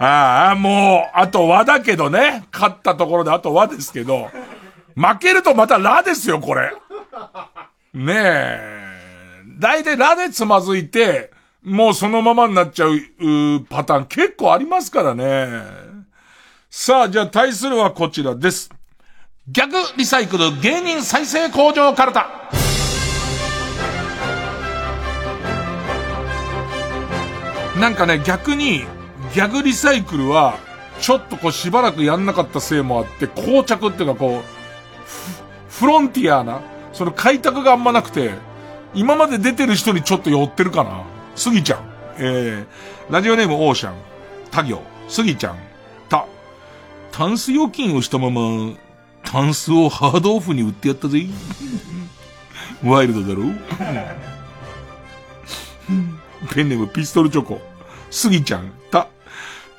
Speaker 1: ああ、もう、あと和だけどね。勝ったところであと和ですけど。負けるとまたラですよ、これ。ねえ。大体ラでつまずいて、もうそのままになっちゃう、うパターン結構ありますからね。さあ、じゃあ対するはこちらです。逆リサイクル芸人再生工場カルタ。なんかね、逆に、ギャグリサイクルは、ちょっとこうしばらくやんなかったせいもあって、膠着っていうかこう、フロンティアな、その開拓があんまなくて、今まで出てる人にちょっと寄ってるかな。スギちゃん。えー、ラジオネームオーシャン。他行。スギちゃん。た。タンス預金をしたまま、タンスをハードオフに売ってやったぜ。ワイルドだろ？ペンネームピストルチョコ。スギちゃん、た、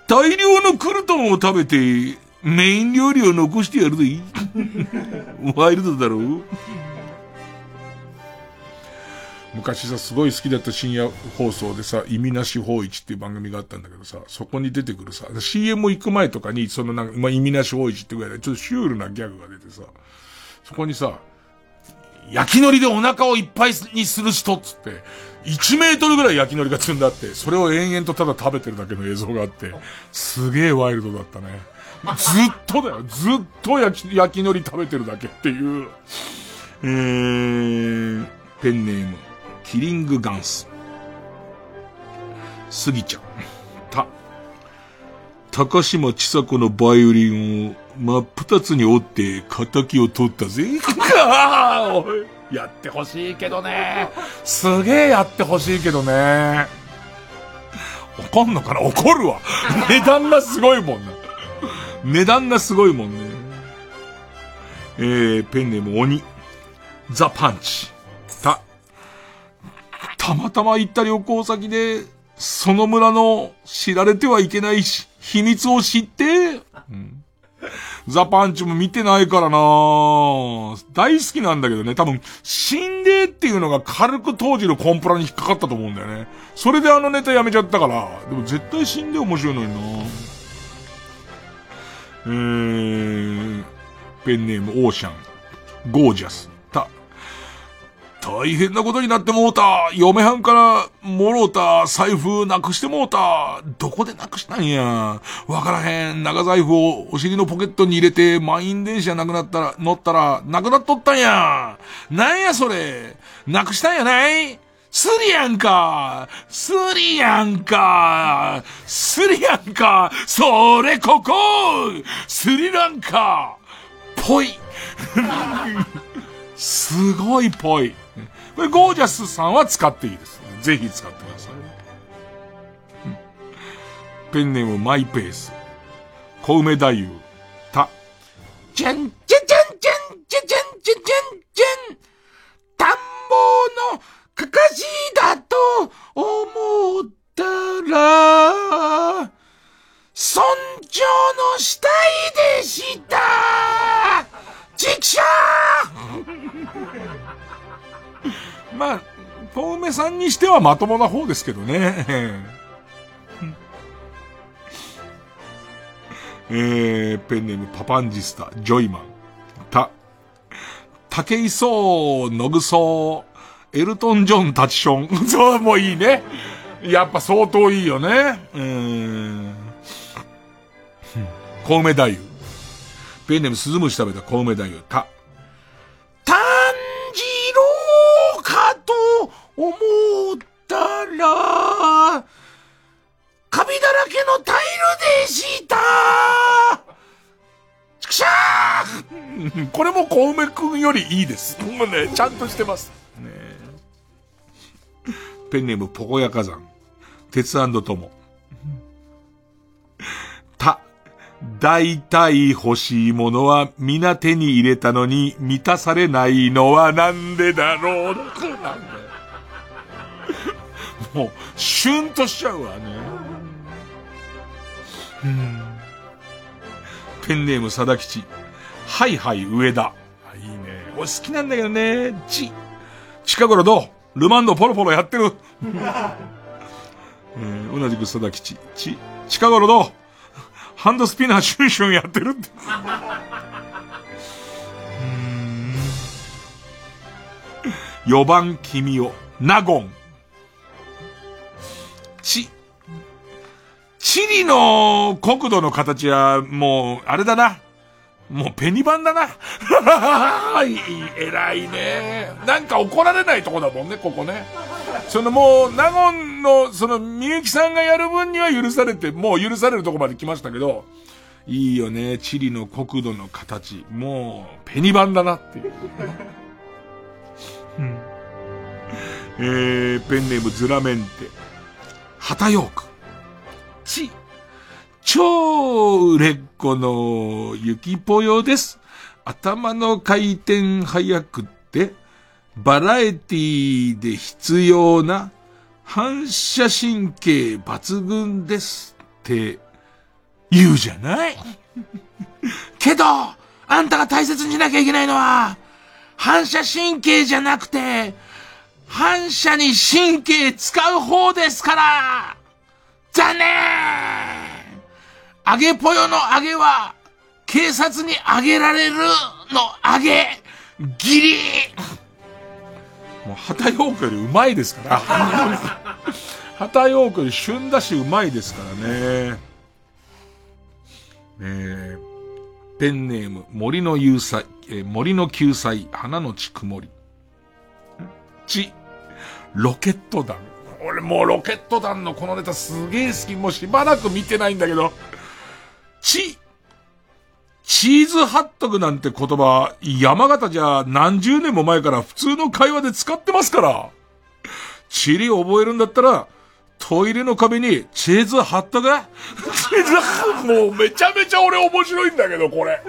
Speaker 1: 大量のクルトンを食べて、メイン料理を残してやるぜ。ワイルドだろう昔さ、すごい好きだった深夜放送でさ、意味なし法一っていう番組があったんだけどさ、そこに出てくるさ、CM 行く前とかに、そのなんか、まあ、意味なし法一ってぐらいで、ちょっとシュールなギャグが出てさ、そこにさ、焼き海苔でお腹をいっぱいにする人っつって、1メートルぐらい焼き海苔が積んであって、それを延々とただ食べてるだけの映像があって、すげえワイルドだったね。ずっとだよ。ずっと焼き、焼き海苔食べてるだけっていう。えー、ペンネーム。キリングガンス。スギちゃん。た。高島千佐子のバイオリンを真っ二つに折って仇を取ったぜ。やってほしいけどね。すげえやってほしいけどね。怒んのかな？怒るわ。値段がすごいもんな。値段がすごいもんね。えー、ペンネーム鬼。ザパンチ。たまたま行った旅行先で、その村の知られてはいけないし、秘密を知って、うん、ザパンチも見てないからな。大好きなんだけどね、多分、死んでっていうのが軽く当時のコンプラに引っかかったと思うんだよね。それであのネタやめちゃったから、でも絶対死んで面白いのにな。えー、ペンネームオーシャン、ゴージャス。大変なことになってもうた。嫁はんからもろうた財布なくしてもうた。どこでなくしたんや。わからへん。長財布をお尻のポケットに入れて満員電車なくなったら、乗ったらなくなっとったんや。なんやそれ。なくしたんやない？スリやんかスリやんかスリやんかそれここスリランカぽい すごいぽい。これゴージャスさんは使っていいです。ぜひ使ってください。ペンネームマイペース。小梅太夫。た。じゃんじゃじゃんじゃんじゃじゃんじゃじゃんじゃん。田んぼのかかしだと思ったら、村長の死体でしたちくしょまあ、遠目さんにしてはまともな方ですけどね。えー、ペンネームパパンジスタ、ジョイマン。た、竹磯、野草、エルトン・ジョン、タチション。そう、もういいね。やっぱ相当いいよね。うん。小梅太夫。ペンネーム鈴虫食べた小梅太夫。た、と思ったら、カビだらけのタイルでしたちくしゃーこれも小梅くんよりいいです。もうね、ちゃんとしてます。ね、ペンネームポコヤ火山。鉄と大体欲しいものは皆手に入れたのに満たされないのはなんでだろう。なんだよ。もう、シュンとしちゃうわね。うん。ペンネーム貞吉。はいはい上田。いいね。俺好きなんだけどね。ち。近頃どう？ルマンドポロポロやってる。えー、同じく貞吉。ち。近頃どう？ハンドスピナーシュンシュンやってるって。4番君を、ナゴン。ち、チリの国土の形はもう、あれだな。もうペニバンだな。偉いね。なんか怒られないとこだもんね、ここね。そのもう、ナゴンの、その、みゆきさんがやる分には許されて、もう許されるとこまで来ましたけど、いいよね、チリの国土の形。もう、ペニバンだなっていう。うん、えー、ペンネームズラメンテ。旗ヨーク。ち、ち超売れっ子のゆきぽよです。頭の回転早くって、バラエティで必要な反射神経抜群ですって言うじゃない？けど、あんたが大切にしなきゃいけないのは、反射神経じゃなくて、反射に神経使う方ですから。残念！揚げぽよの揚げは、警察にあげられるの揚げ、ギリもう、旗ヨークよりうまいですから。旗ヨークより旬だしうまいですからね。ねえ、ペンネーム、森の救済、えー森の救済、花のちくもり。ち、ロケット弾。俺もうロケット弾のこのネタすげえ好き。もうしばらく見てないんだけど。ち、チーズハットグなんて言葉、山形じゃ何十年も前から普通の会話で使ってますから。チリ覚えるんだったら、トイレの壁にチーズハットが？チーズハット、もうめちゃめちゃ俺面白いんだけど、これ。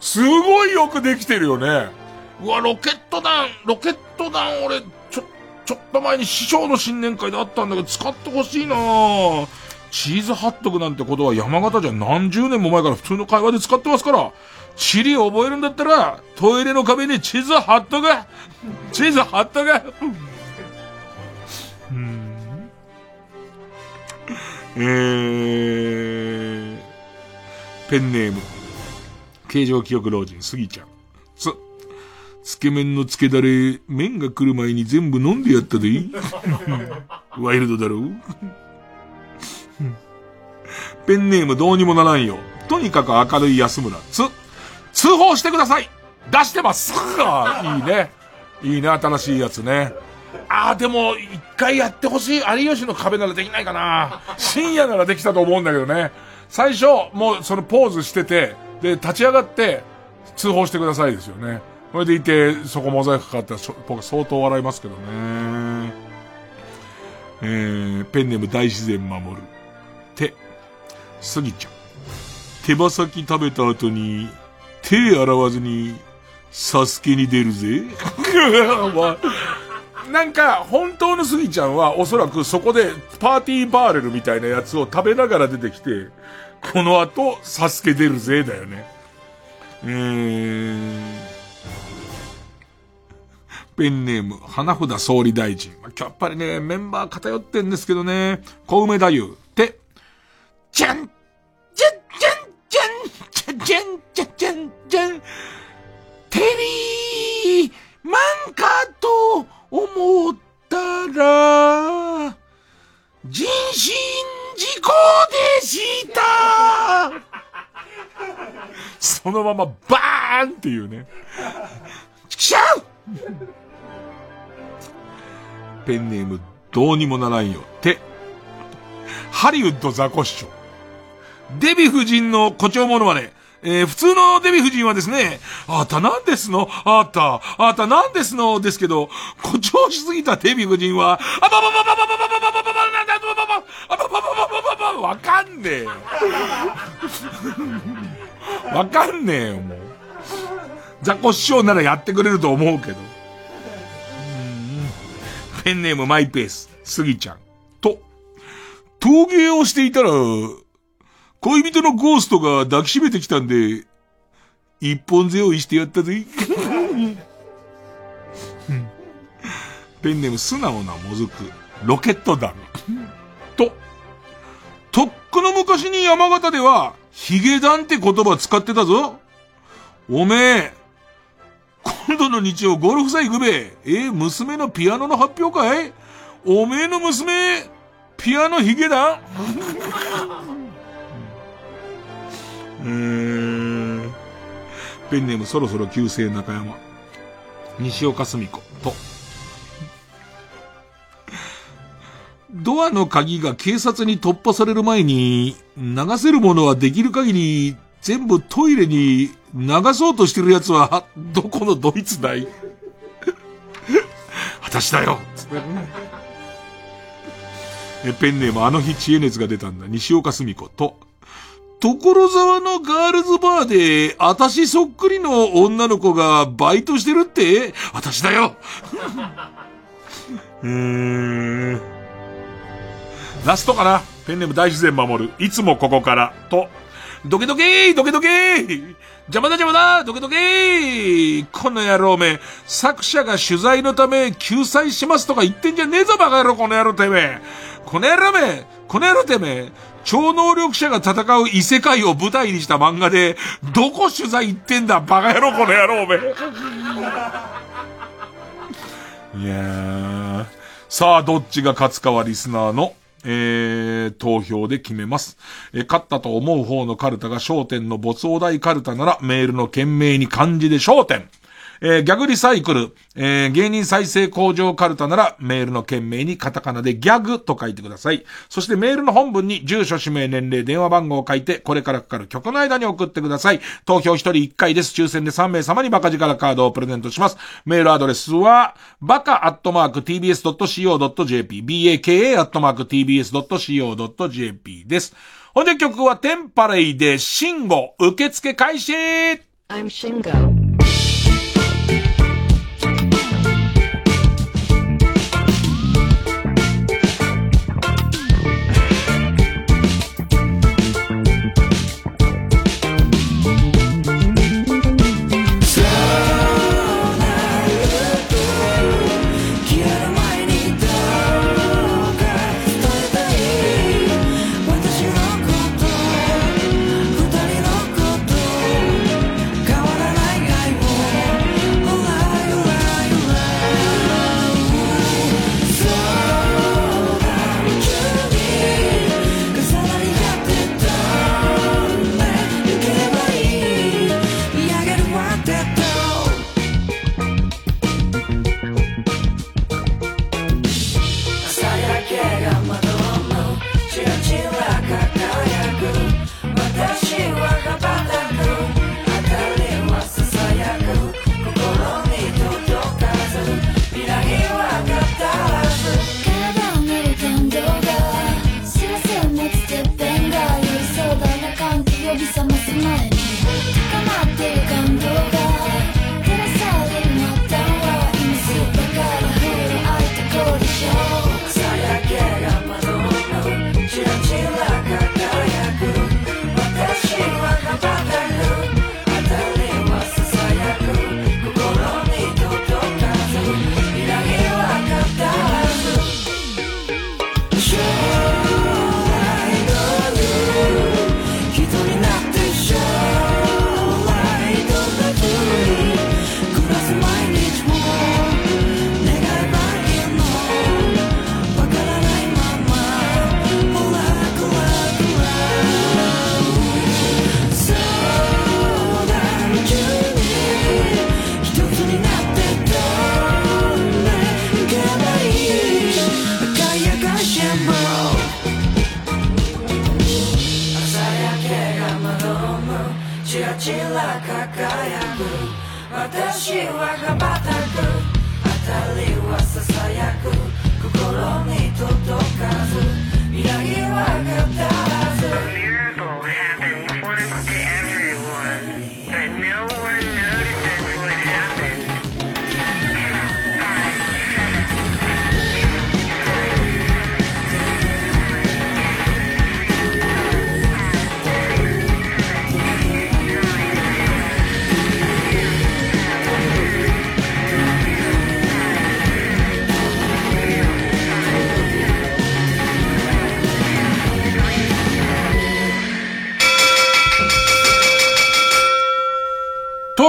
Speaker 1: すごいよくできてるよね。うわ、ロケット弾、ロケット弾俺、ちょ、ちょっと前に師匠の新年会であったんだけど、使ってほしいなぁチーズハットグなんてことは山形じゃ何十年も前から普通の会話で使ってますから、チリ覚えるんだったら、トイレの壁にチーズハットが、チーズハットが、うん。えー、ペンネーム、形状記憶老人、スギちゃん。つ、つけ麺のつけだれ、麺が来る前に全部飲んでやったで。いいワイルドだろう。ペンネームどうにもならんよ。とにかく明るい安村。つ、通報してください出してます いいね。いいね、新しいやつね。ああ、でも、一回やってほしい。有吉の壁ならできないかな。深夜ならできたと思うんだけどね。最初、もうそのポーズしてて、で、立ち上がって、通報してくださいですよね。それでいて、そこモザイクかかったらしょ、僕相当笑いますけどね。えー、ペンネーム大自然守る。手。すぎちゃん。手羽先食べた後に、手洗わずに、サスケに出るぜ。なんか、本当のスギちゃんは、おそらくそこで、パーティーバーレルみたいなやつを食べながら出てきて、この後、サスケ出るぜ、だよね。えー、ペンネーム、花札総理大臣。まあやっぱりね、メンバー偏ってんですけどね、小梅太夫っ。て、じゃんゃんじゃんじゃんじゃんじゃんテリーマンかと思ったら、人身事故でしたそのままバーンっていうね。ちゃうペンネームどうにもならんよ。て、ハリウッドザコシショウ。デヴィ夫人の誇張モノマネ。えー普通のデヴィ夫人はですね、あーたなんですの？あーた、あーたなんですの？ですけど、誇張しすぎたデヴィ夫人は、あばばばばばばばばばばばばばなんだばばばあばばばばばばばわかんねえよ。わかんねえよ、もう。ザコ師匠ならやってくれると思うけど。ペンネームマイペース、スギちゃん。と、陶芸をしていたら、恋人のゴーストが抱きしめてきたんで、一本背負いしてやったぜ。ペンネーム素直なもずく、ロケット弾。と、とっくの昔に山形では、ヒゲダンって言葉使ってたぞ。おめえ、今度の日曜ゴルフさ行くべ。え、娘のピアノの発表会？おめえの娘、ピアノヒゲダペンネームそろそろ旧姓中山。西岡澄子と。ドアの鍵が警察に突破される前に、流せるものはできる限り全部トイレに流そうとしてる奴は、どこのドイツだい？私だよペンネームあの日知恵熱が出たんだ。西岡澄子と、所沢のガールズバーで、あたしそっくりの女の子がバイトしてるって？あたしだよ。うー。ん。ラストかな？ペンネーム大自然守る。いつもここから。と、ドケドケードケドケー。邪魔だ邪魔だ。ドケドケー。この野郎め、作者が取材のため救済しますとか言ってんじゃねえぞバカ野郎この野郎てめえ。この野郎め。この野郎てめえ。超能力者が戦う異世界を舞台にした漫画で、どこ取材行ってんだバカ野郎この野郎おめいやー。さあ、どっちが勝つかはリスナーのえー、投票で決めます。え勝ったと思う方のカルタが焦点の没お題カルタならメールの件名に漢字で焦点。えーギャグリサイクル、えー芸人再生工場カルタならメールの件名にカタカナでギャグと書いてください。そしてメールの本文に住所、氏名、年齢、電話番号を書いて、これからかかる曲の間に送ってください。投票1人1回です。抽選で3名様にバカ力カードをプレゼントします。メールアドレスは、バカアットマーク tbs.co.jp、baka アットマーク tbs.co.jp です。ほんで曲はテンパレイでシンゴ受付開始
Speaker 25: I'm Shingo.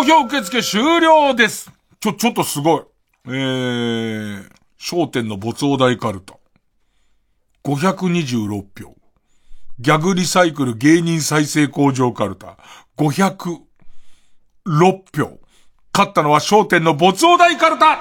Speaker 1: 票受付終了です。ちょ、ちょっとすごい。えー、焦点の没お題カルタ。526票。ギャグリサイクル芸人再生工場カルタ。506票。勝ったのは焦点の没お題カルタ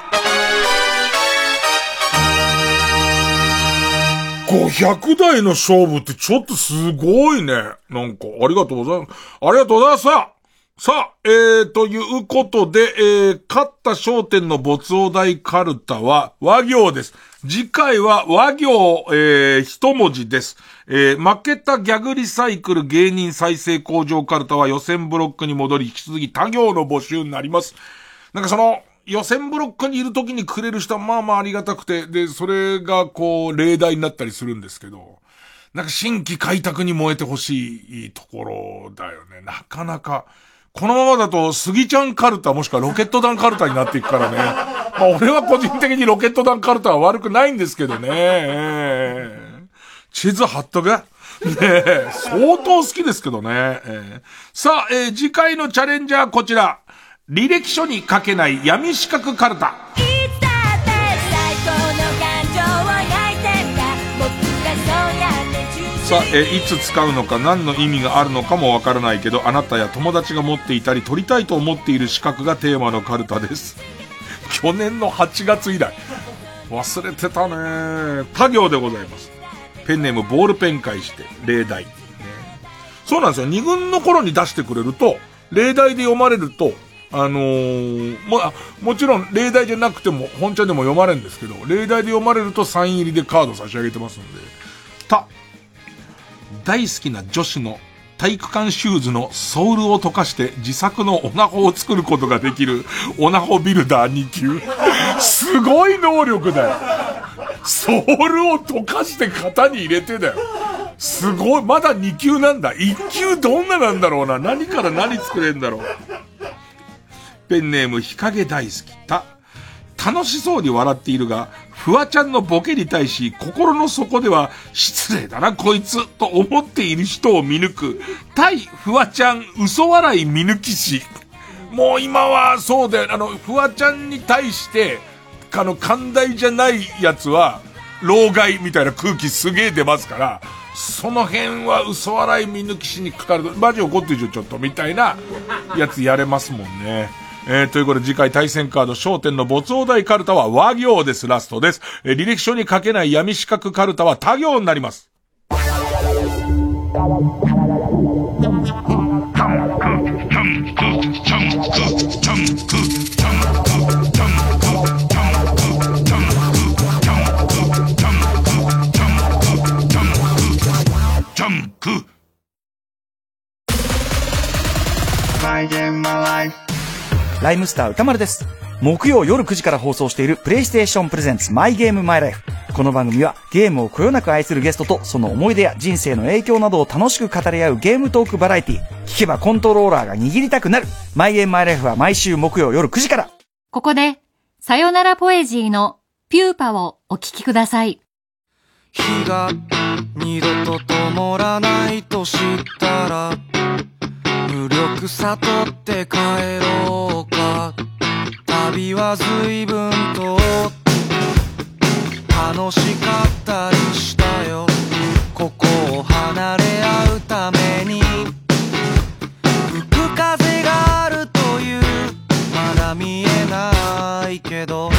Speaker 1: 500台の勝負ってちょっとすごいね。なんか、ありがとうございます。ありがとうございますさあ、えー、ということで、えー、勝った商店の没お題カルタは和行です。次回は和行、えー、一文字です。えー、負けたギャグリサイクル芸人再生工場カルタは予選ブロックに戻り、引き続き他行の募集になります。なんかその、予選ブロックにいる時にくれる人はまあまあありがたくて、で、それがこう、例題になったりするんですけど、なんか新規開拓に燃えてほしいところだよね。なかなか。このままだと、スギちゃんカルタもしくはロケット弾カルタになっていくからね。まあ俺は個人的にロケット弾カルタは悪くないんですけどね。えー地図貼っとけねえ、相当好きですけどね。えーさあ、えー次回のチャレンジャーこちら。履歴書に書けない闇資格カルタ。さあ、えいつ使うのか何の意味があるのかもわからないけど、あなたや友達が持っていたり取りたいと思っている資格がテーマのカルタです。去年の8月以来。忘れてたね他行でございます。ペンネームボールペン返して、例題。ねそうなんですよ。二軍の頃に出してくれると、例題で読まれると、あのーも、もちろん例題じゃなくても、本茶でも読まれるんですけど、例題で読まれるとサイン入りでカード差し上げてますんで、た、大好きな女子の体育館シューズのソールを溶かして自作のオナホを作ることができるオナホビルダー2級。すごい能力だよ。ソールを溶かして型に入れてだよ。すごい。まだ2級なんだ。1級どんななんだろうな。何から何作れんだろう。ペンネーム日陰大好き。た、楽しそうに笑っているが、フワちゃんのボケに対し、心の底では、失礼だな、こいつ、と思っている人を見抜く、対フワちゃん嘘笑い見抜き師。もう今は、そうだよ、あの、フワちゃんに対して、あの、寛大じゃないやつは、老害みたいな空気すげえ出ますから、その辺は嘘笑い見抜きしにかかると、マジ怒ってるでしょ、ちょっと、みたいな、やつやれますもんね。えー、ということで次回対戦カード焦点の没大カルタは和行です、ラストです。えー履歴書に書けない闇四角カルタは他行になります。ジャンク
Speaker 26: ライムスター歌丸です。木曜夜9時から放送しているプレイステーションプレゼンツマイゲームマイライフ。この番組はゲームをこよなく愛するゲストとその思い出や人生の影響などを楽しく語り合うゲームトークバラエティ。聞けばコントローラーが握りたくなる。マイゲームマイライフは毎週木曜夜9時から。
Speaker 27: ここで、さよならポエジーのピューパをお聞きください。
Speaker 25: 日が二度と灯らないと知ったら無力悟って帰ろうか。旅は随分と楽しかったりしたよ。ここを離れ合うために。吹く風があるという。まだ見えないけど。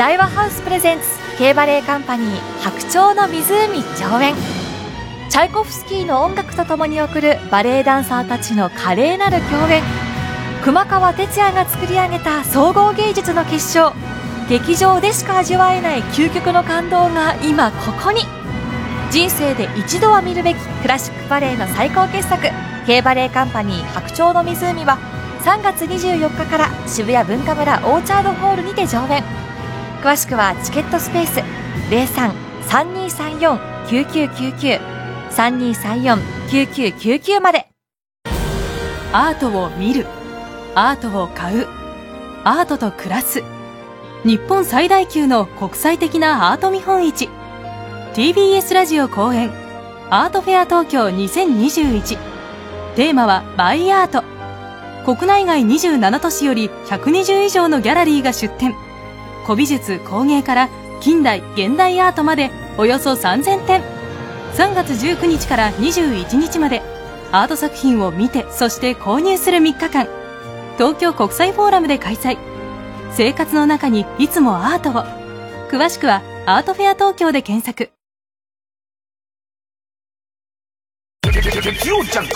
Speaker 28: 大和ハウスプレゼンツ K バレエカンパニー白鳥の湖上演。チャイコフスキーの音楽とともに送るバレエダンサーたちの華麗なる共演。熊川哲也が作り上げた総合芸術の結晶。劇場でしか味わえない究極の感動が今ここに。人生で一度は見るべきクラシックバレエの最高傑作 K バレエカンパニー白鳥の湖は3月24日から渋谷文化村オーチャードホールにて上演。詳しくはチケットスペース03-3234-9999 3234-9999まで。
Speaker 24: アートを見る。アートを買う。アートと暮らす。日本最大級の国際的なアート見本市。TBS ラジオ公演。アートフェア東京2021。テーマはバイアート。国内外27都市より120以上のギャラリーが出展。古美術工芸から近代現代アートまでおよそ3000点。3月19日から21日までアート作品を見てそして購入する3日間。東京国際フォーラムで開催。生活の中にいつもアートを。詳しくはアートフェア東京で検索。
Speaker 1: 月曜ジャンク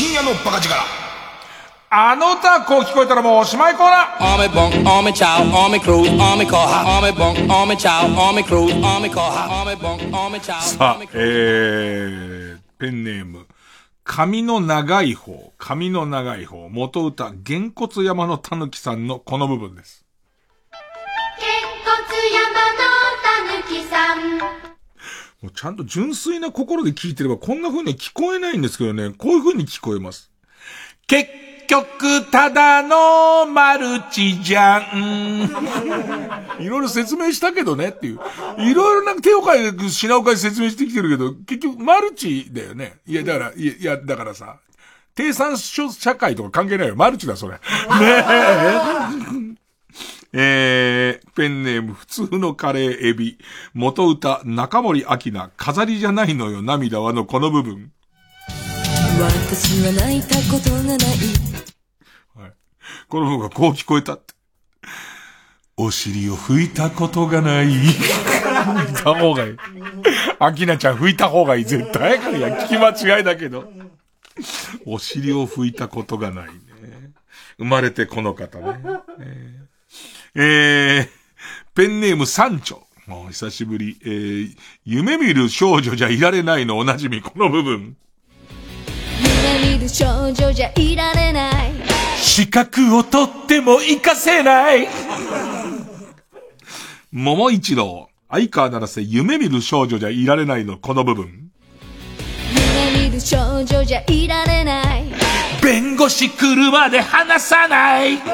Speaker 7: 深夜のバカ力。
Speaker 1: あの歌こう聞こえたらもうおしまいコーナー。さあえー、ペンネーム髪の長い方。髪の長い方。元歌げんこつ山のたぬきさんのこの部分です。
Speaker 25: げんこつ山のたぬきさん。
Speaker 1: もうちゃんと純粋な心で聞いてればこんな風に聞こえないんですけどね、こういう風に聞こえます。結局、ただのマルチじゃん。いろいろ説明したけどねっていう。いろいろなんか手を変えて品を変えて説明してきてるけど、結局マルチだよね。いや、だから、いや、いやだからさ、低産社会とか関係ないよ。マルチだ、それ。ねえ。えー、ペンネーム、普通のカレーエビ。元歌、中森明菜、飾りじゃないのよ、涙はのこの部分。
Speaker 21: 私は泣いたことがない
Speaker 1: この部分がこう聞こえたって。お尻を拭いたことがない。拭いた方がいい。アキナちゃん拭いた方がいい。絶対。いや、聞き間違いだけど。お尻を拭いたことがないね。生まれてこの方ね。えー、えー、ペンネームサンチョ。もう久しぶり。えー、夢見る少女じゃいられないのおなじみ、この部分。
Speaker 25: 夢見る少女じゃいられない
Speaker 1: 資格を取っても活かせない。桃一郎、相川七瀬、夢見る少女じゃいられないの、この部分。
Speaker 25: 夢見る少女じゃいられない
Speaker 1: 弁護士来るまで話さない。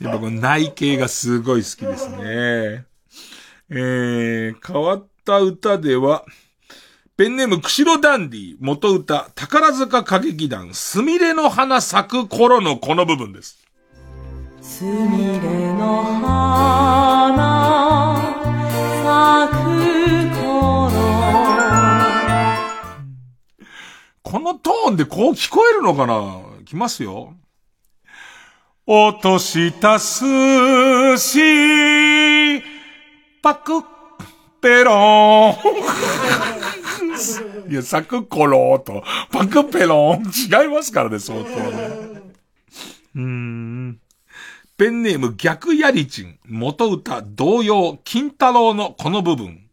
Speaker 1: やっぱこの内径がすごい好きですね。えー、変わった歌では、ペンネーム、釧路ダンディ、元歌、宝塚歌劇団、すみれの花咲く頃のこの部分です。
Speaker 21: すみれの花咲く
Speaker 1: このトーンでこう聞こえるのかな？きますよ。落とした寿司、パク、ペロン。いや、咲く頃と、パクペロン、違いますからね、相当ね。うーん。ペンネーム逆やりちん、元歌同様、金太郎のこの部分。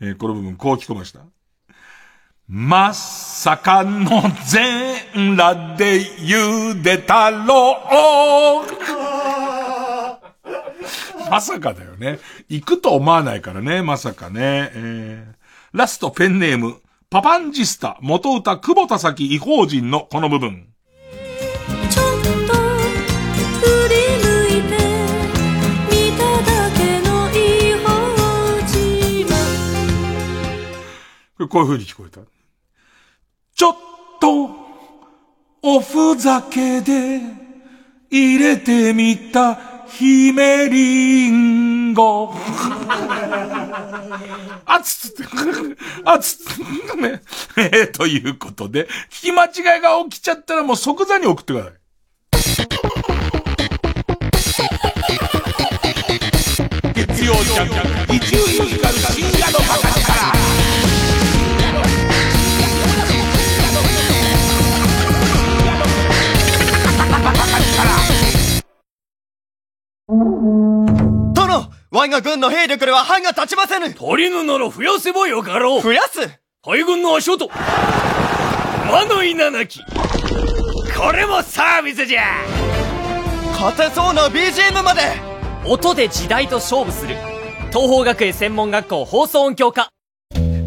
Speaker 1: えーこの部分こう聞こえました。まさかの全裸で茹で太郎。まさかだよね。行くと思わないからね、まさかね。えーラストペンネーム、パパンジスタ、元歌久保田咲異邦人のこの部分。こういう風に聞こえた。ちょっと、おふざけで、入れてみた、姫リンゴ。あつつって、あつつって、ね。えーということで、聞き間違いが起きちゃったらもう即座に送ってください。月曜ジャンク、一流光深夜のバカ力。
Speaker 12: 我が軍の兵力では歯が立ちませぬ。
Speaker 23: 足りぬなら増やせばよかろう。
Speaker 12: 増やす。
Speaker 23: 大軍の足音。魔の稲なき。これもサービスじゃ。
Speaker 12: 勝てそうな BGM まで。
Speaker 23: 音で時代と勝負する。東邦学園専門学校放送音響科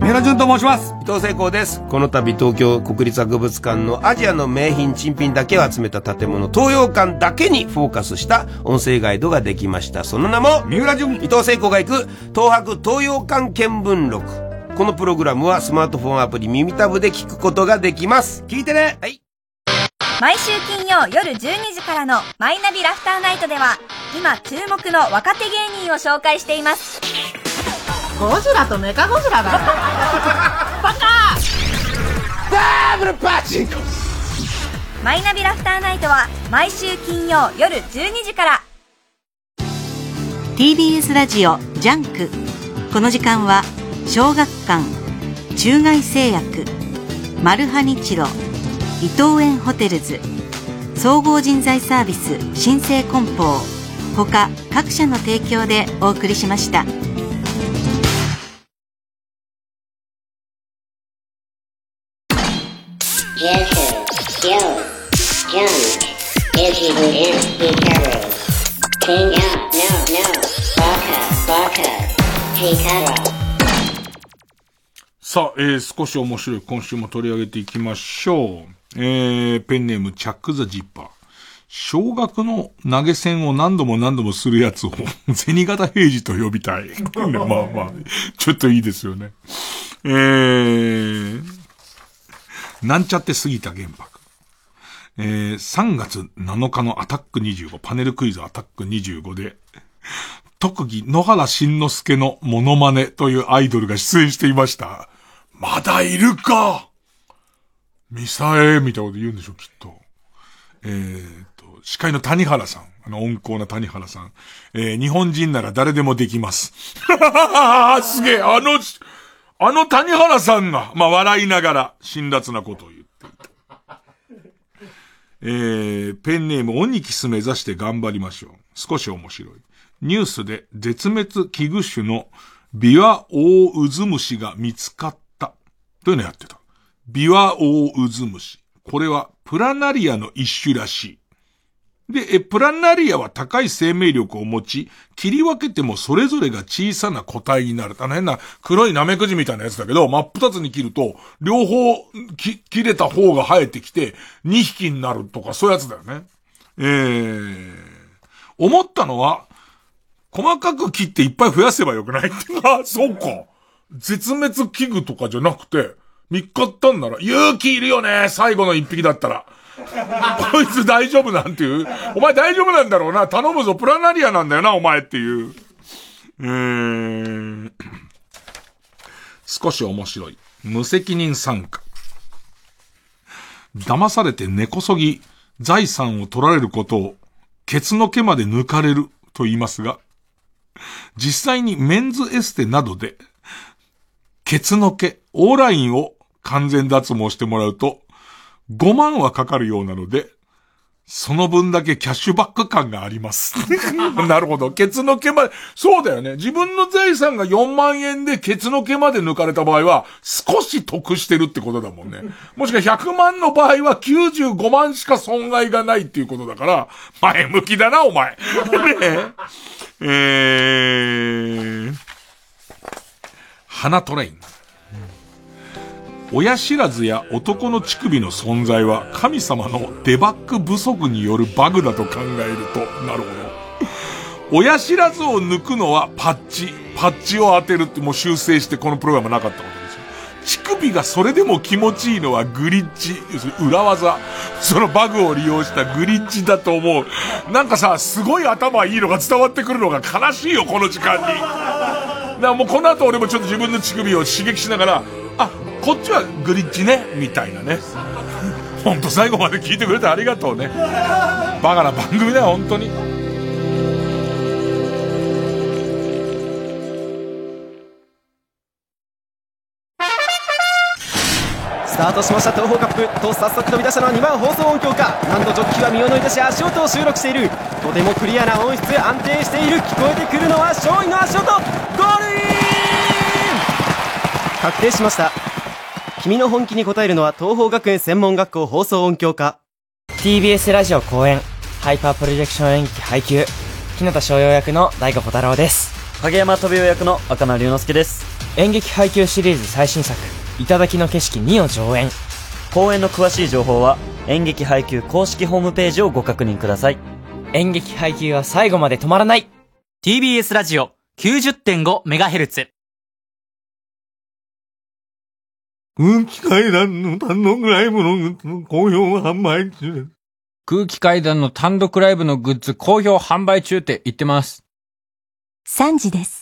Speaker 29: 三浦淳と申します。
Speaker 30: 伊藤聖光です。この度東京国立博物館のアジアの名品珍品だけを集めた建物東洋館だけにフォーカスした音声ガイドができました。その名も
Speaker 29: 三浦淳。
Speaker 30: 伊藤聖光が行く東博東洋館見聞録。このプログラムはスマートフォンアプリ耳タブで聞くことができます。
Speaker 29: 聞いてね。
Speaker 30: はい。
Speaker 31: 毎週金曜夜12時からのマイナビラフターナイトでは今注目の若手芸人を紹介しています
Speaker 32: ゴジラとメカゴジラだ バカ！
Speaker 30: ダブルパチンコ
Speaker 31: マイナビラフターナイトは毎週金曜夜12時から。
Speaker 2: TBS ラジオ JUNK。この時間は小学館中外製薬マルハニチロ伊藤園ホテルズ総合人材サービス新生梱包他各社の提供でお送りしました。
Speaker 1: さあ、えー、少し面白い今週も取り上げていきましょう。えー、ペンネームチャック・ザ・ジッパー。小学の投げ銭を何度も何度もするやつを銭形平次と呼びたい。まあまあ、ちょっといいですよね。えー、なんちゃって過ぎた原爆。えー、3月7日のアタック25、パネルクイズアタック25で、特技野原慎之介のモノマネというアイドルが出演していました。まだいるかミサエみたいなこと言うんでしょ、きっと。えー、と、司会の谷原さん。あの、温厚な谷原さん。えー、日本人なら誰でもできます。すげえ、あの、あの谷原さんが、まあ、笑いながら、辛辣なことを言っていた。えー、ペンネーム、オニキス目指して頑張りましょう。少し面白い。ニュースで絶滅危惧種のビワオオウズムシが見つかった。というのをやってた。ビワオオウズムシ。これはプラナリアの一種らしい。で、え、プラナリアは高い生命力を持ち、切り分けてもそれぞれが小さな個体になる。あの変な黒いナメクジみたいなやつだけど、真っ二つに切ると、両方き切れた方が生えてきて、2匹になるとかそういうやつだよね。えー、思ったのは、細かく切っていっぱい増やせばよくないって。あ、そうか。絶滅危惧とかじゃなくて、見っかったんなら、勇気いるよね最後の一匹だったら。こいつ大丈夫なんていう？お前大丈夫なんだろうな頼むぞ、プラナリアなんだよな、お前っていう。うーん。少し面白い。無責任参加。騙されて根こそぎ財産を取られることを、ケツの毛まで抜かれると言いますが、実際にメンズエステなどで、ケツの毛、オーラインを完全脱毛してもらうと、5万はかかるようなので、その分だけキャッシュバック感があります。なるほど。ケツの毛まで、そうだよね。自分の財産が4万円でケツの毛まで抜かれた場合は、少し得してるってことだもんね。もしくは100万の場合は95万しか損害がないっていうことだから、前向きだな、お前。ねえー、花トレイン。親知らずや男の乳首の存在は神様のデバッグ不足によるバグだと考えると、なるほど。親知らずを抜くのはパッチ、パッチを当てるってもう修正してこのプログラムなかったわけですよ。乳首がそれでも気持ちいいのはグリッチ、要するに裏技。そのバグを利用したグリッチだと思う。なんかさ、すごい頭いいのが伝わってくるのが悲しいよ、この時間に。だからもうこの後俺もちょっと自分の乳首を刺激しながら、あ、こっちはグリッチね、みたいなね。ほんと最後まで聞いてくれてありがとうね。バカな番組だよ、本当に。
Speaker 8: スタートしました東方カップと早速飛び出したのは2番放送音響か何度ジョッキーは身を乗り出し足音を収録しているとてもクリアな音質安定している聞こえてくるのは勝利の足音ゴールイン確定しました君の本気に応えるのは東邦学園専門学校放送音響科。
Speaker 12: TBS ラジオ公演ハイパープロジェクション演劇配給日向翔陽役の大悟小太郎です。
Speaker 33: 影山飛雄役の赤間龍之介です。
Speaker 12: 演劇配給シリーズ最新作「頂の景色2」を上演。
Speaker 33: 公演の詳しい情報は演劇配給公式ホームページをご確認ください。
Speaker 12: 演劇配給は最後まで止まらない。
Speaker 23: TBS ラジオ 90.5MHz
Speaker 1: 空気階段の単独ライブのグッズの好評販売中です。
Speaker 34: 空気階段の単独ライブのグッズ好評販売中って言ってます。
Speaker 35: 3時です。